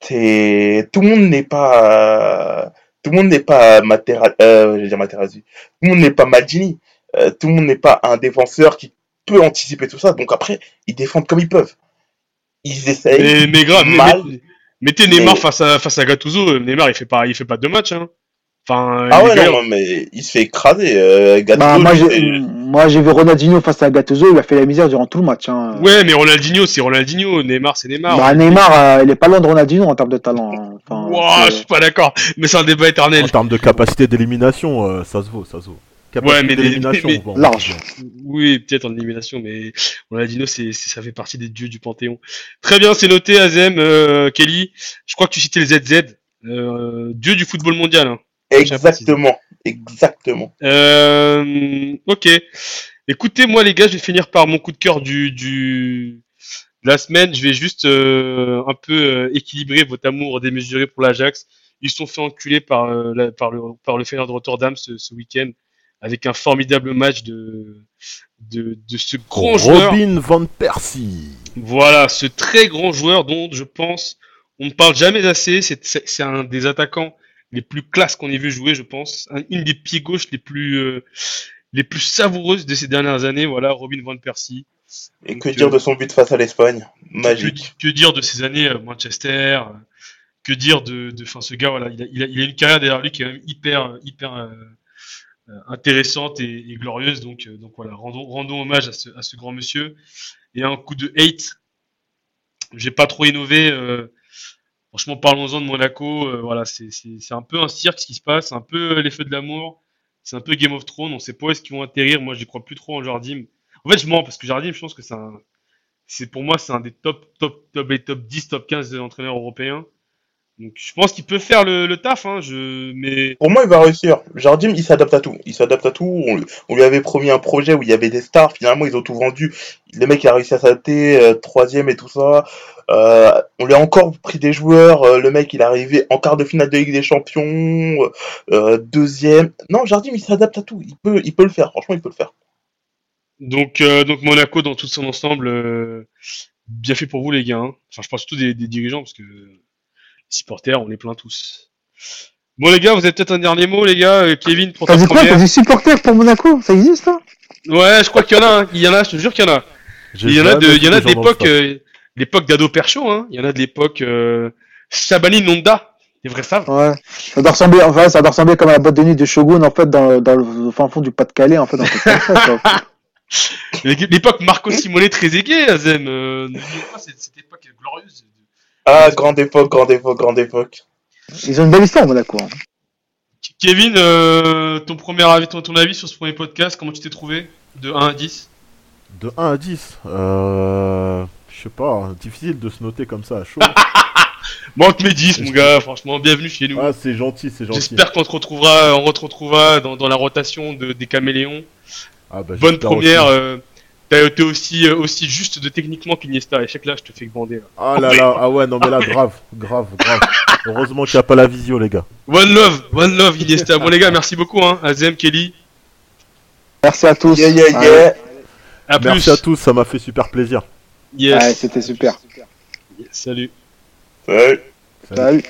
tout le monde n'est pas tout le monde n'est pas Matera, euh, je vais dire Materazzi. Tout le monde n'est pas Maldini. Euh, tout le monde n'est pas un défenseur qui peut anticiper tout ça. Donc après, ils défendent comme ils peuvent. Ils essayent. mais, mais grave, mal. mais- mettez Neymar Mais- face à face à Gattuso. Neymar, il fait pas, il fait pas deux matchs. Hein. Enfin, Ah ouais, non, mais il se fait écraser. Euh, Gattuso, Bah, moi, moi, j'ai vu Ronaldinho face à Gattuso, il a fait la misère durant tout le match, hein. Ouais, mais Ronaldinho, c'est Ronaldinho. Neymar, c'est Neymar. Bah, Neymar, euh, il est pas loin de Ronaldinho en termes de talent. hein. Enfin, je suis pas d'accord. Mais c'est un débat éternel. En termes de capacité d'élimination, euh, ça se vaut, ça se vaut. Capacité Ouais, mais d'élimination, mais- bon, large. Oui, peut-être en élimination, mais Ronaldinho, c'est, c'est- ça fait partie des dieux du Panthéon. Très bien, c'est noté, Azem, euh, Kelly. Je crois que tu citais le ZZ, euh, dieu du football mondial. Hein. Exactement. Exactement. Euh, ok. Écoutez, moi, les gars, je vais finir par mon coup de cœur du, du de la semaine. Je vais juste euh, un peu euh, équilibrer votre amour démesuré pour l'Ajax. Ils se sont fait enculer par, euh, la- par le par le Feyenoord de Rotterdam ce, ce week-end avec un formidable match de de, de ce grand joueur. Robin Van Persie. Voilà, ce très grand joueur dont je pense on ne parle jamais assez. C'est c'est- c'est un des attaquants les plus classes qu'on ait vu jouer, je pense. Un- une des pieds gauches les plus euh, les plus savoureuses de ces dernières années. Voilà, Robin van Persie. Et Donc, que euh, dire de son but face à l'Espagne? Magique. Que, que dire de ces années à Manchester? Euh, Que dire de, de, enfin, ce gars, voilà, il a, il a, il a une carrière derrière lui qui est même hyper, hyper euh, euh, intéressante et, et glorieuse. Donc, euh, donc voilà, rendons, rendons hommage à ce, à ce grand monsieur. Et un coup de hate. J'ai pas trop innové. euh, franchement, parlons-en de Monaco. euh, voilà, c'est, un peu un cirque ce qui se passe, un peu les feux de l'amour. C'est un peu Game of Thrones. On sait pas où est-ce qu'ils vont atterrir. Moi, j'y crois plus trop en Jardim. En fait, je mens parce que Jardim, je pense que c'est un, c'est pour moi, c'est un des top, top, top et top 10, top 15 entraîneurs européens. Donc, je pense qu'il peut faire le, le taf, hein, je, mais, Pour moi, il va réussir. Jardim, il s'adapte à tout. Il s'adapte à tout. On, on lui avait promis un projet où il y avait des stars. Finalement, ils ont tout vendu. Le mec il a réussi à s'adapter, euh, troisième et tout ça. Euh, on lui a encore pris des joueurs. euh, le mec, il est arrivé en quart de finale de Ligue des Champions, euh, deuxième. Non, Jardim, il s'adapte à tout. Il peut, il peut le faire. Franchement, il peut le faire. donc, euh, donc Monaco dans tout son ensemble, euh, bien fait pour vous, les gars. hein. Enfin, je pense surtout des, des dirigeants parce que supporters, on les plaint tous. Bon, les gars, vous avez peut-être un dernier mot, les gars. Euh, Kevin, pour ta quoi première. T'as dit supporter pour Monaco? Ça existe, ça Ouais, je crois qu'il y en a, hein. il y en a, je te jure qu'il y en a. Il y en a de, il y en a des de l'époque, euh, l'époque d'Ado Percho, hein. Il y en a de l'époque, euh, Shabani Nonda. Les vrais savent. Ouais. Ça doit ressembler, enfin, ça doit ressembler comme à la boîte de nuit de Shogun, en fait, dans, dans le fin fond du Pas-de-Calais, en fait, dans L'époque Marco Simone très aiguë, Azem. Euh, n'oubliez pas cette, cette époque glorieuse. Ah, grande époque, grande époque, grande époque. Ils ont une belle histoire, Monaco. hein. Kevin, euh, ton premier avis, ton, ton avis sur ce premier podcast, comment tu t'es trouvé? De 1 à 10 De 1 à 10, euh, je sais pas, difficile de se noter comme ça à chaud. Te met 10, mon gars, franchement, bienvenue chez nous. ah, c'est gentil, c'est gentil. J'espère qu'on te retrouvera, on te retrouvera dans, dans la rotation de, des caméléons. Ah, bah, Bonne première. aussi. euh, T'as été aussi, euh, aussi juste de techniquement qu'Iniesta. Et chaque là, je te fais bander. là. Ah là là, ah ouais, non mais là, grave, grave, grave. Heureusement qu'il n'y a pas la visio, les gars. One love, one love, Iniesta. Bon, les gars, merci beaucoup, hein. Azem, Kelly. Merci à tous. Yeah, yeah, Allez. yeah. À plus. Merci à tous, ça m'a fait super plaisir. Yes. Ouais, c'était super. Salut. Ouais. Salut. Salut.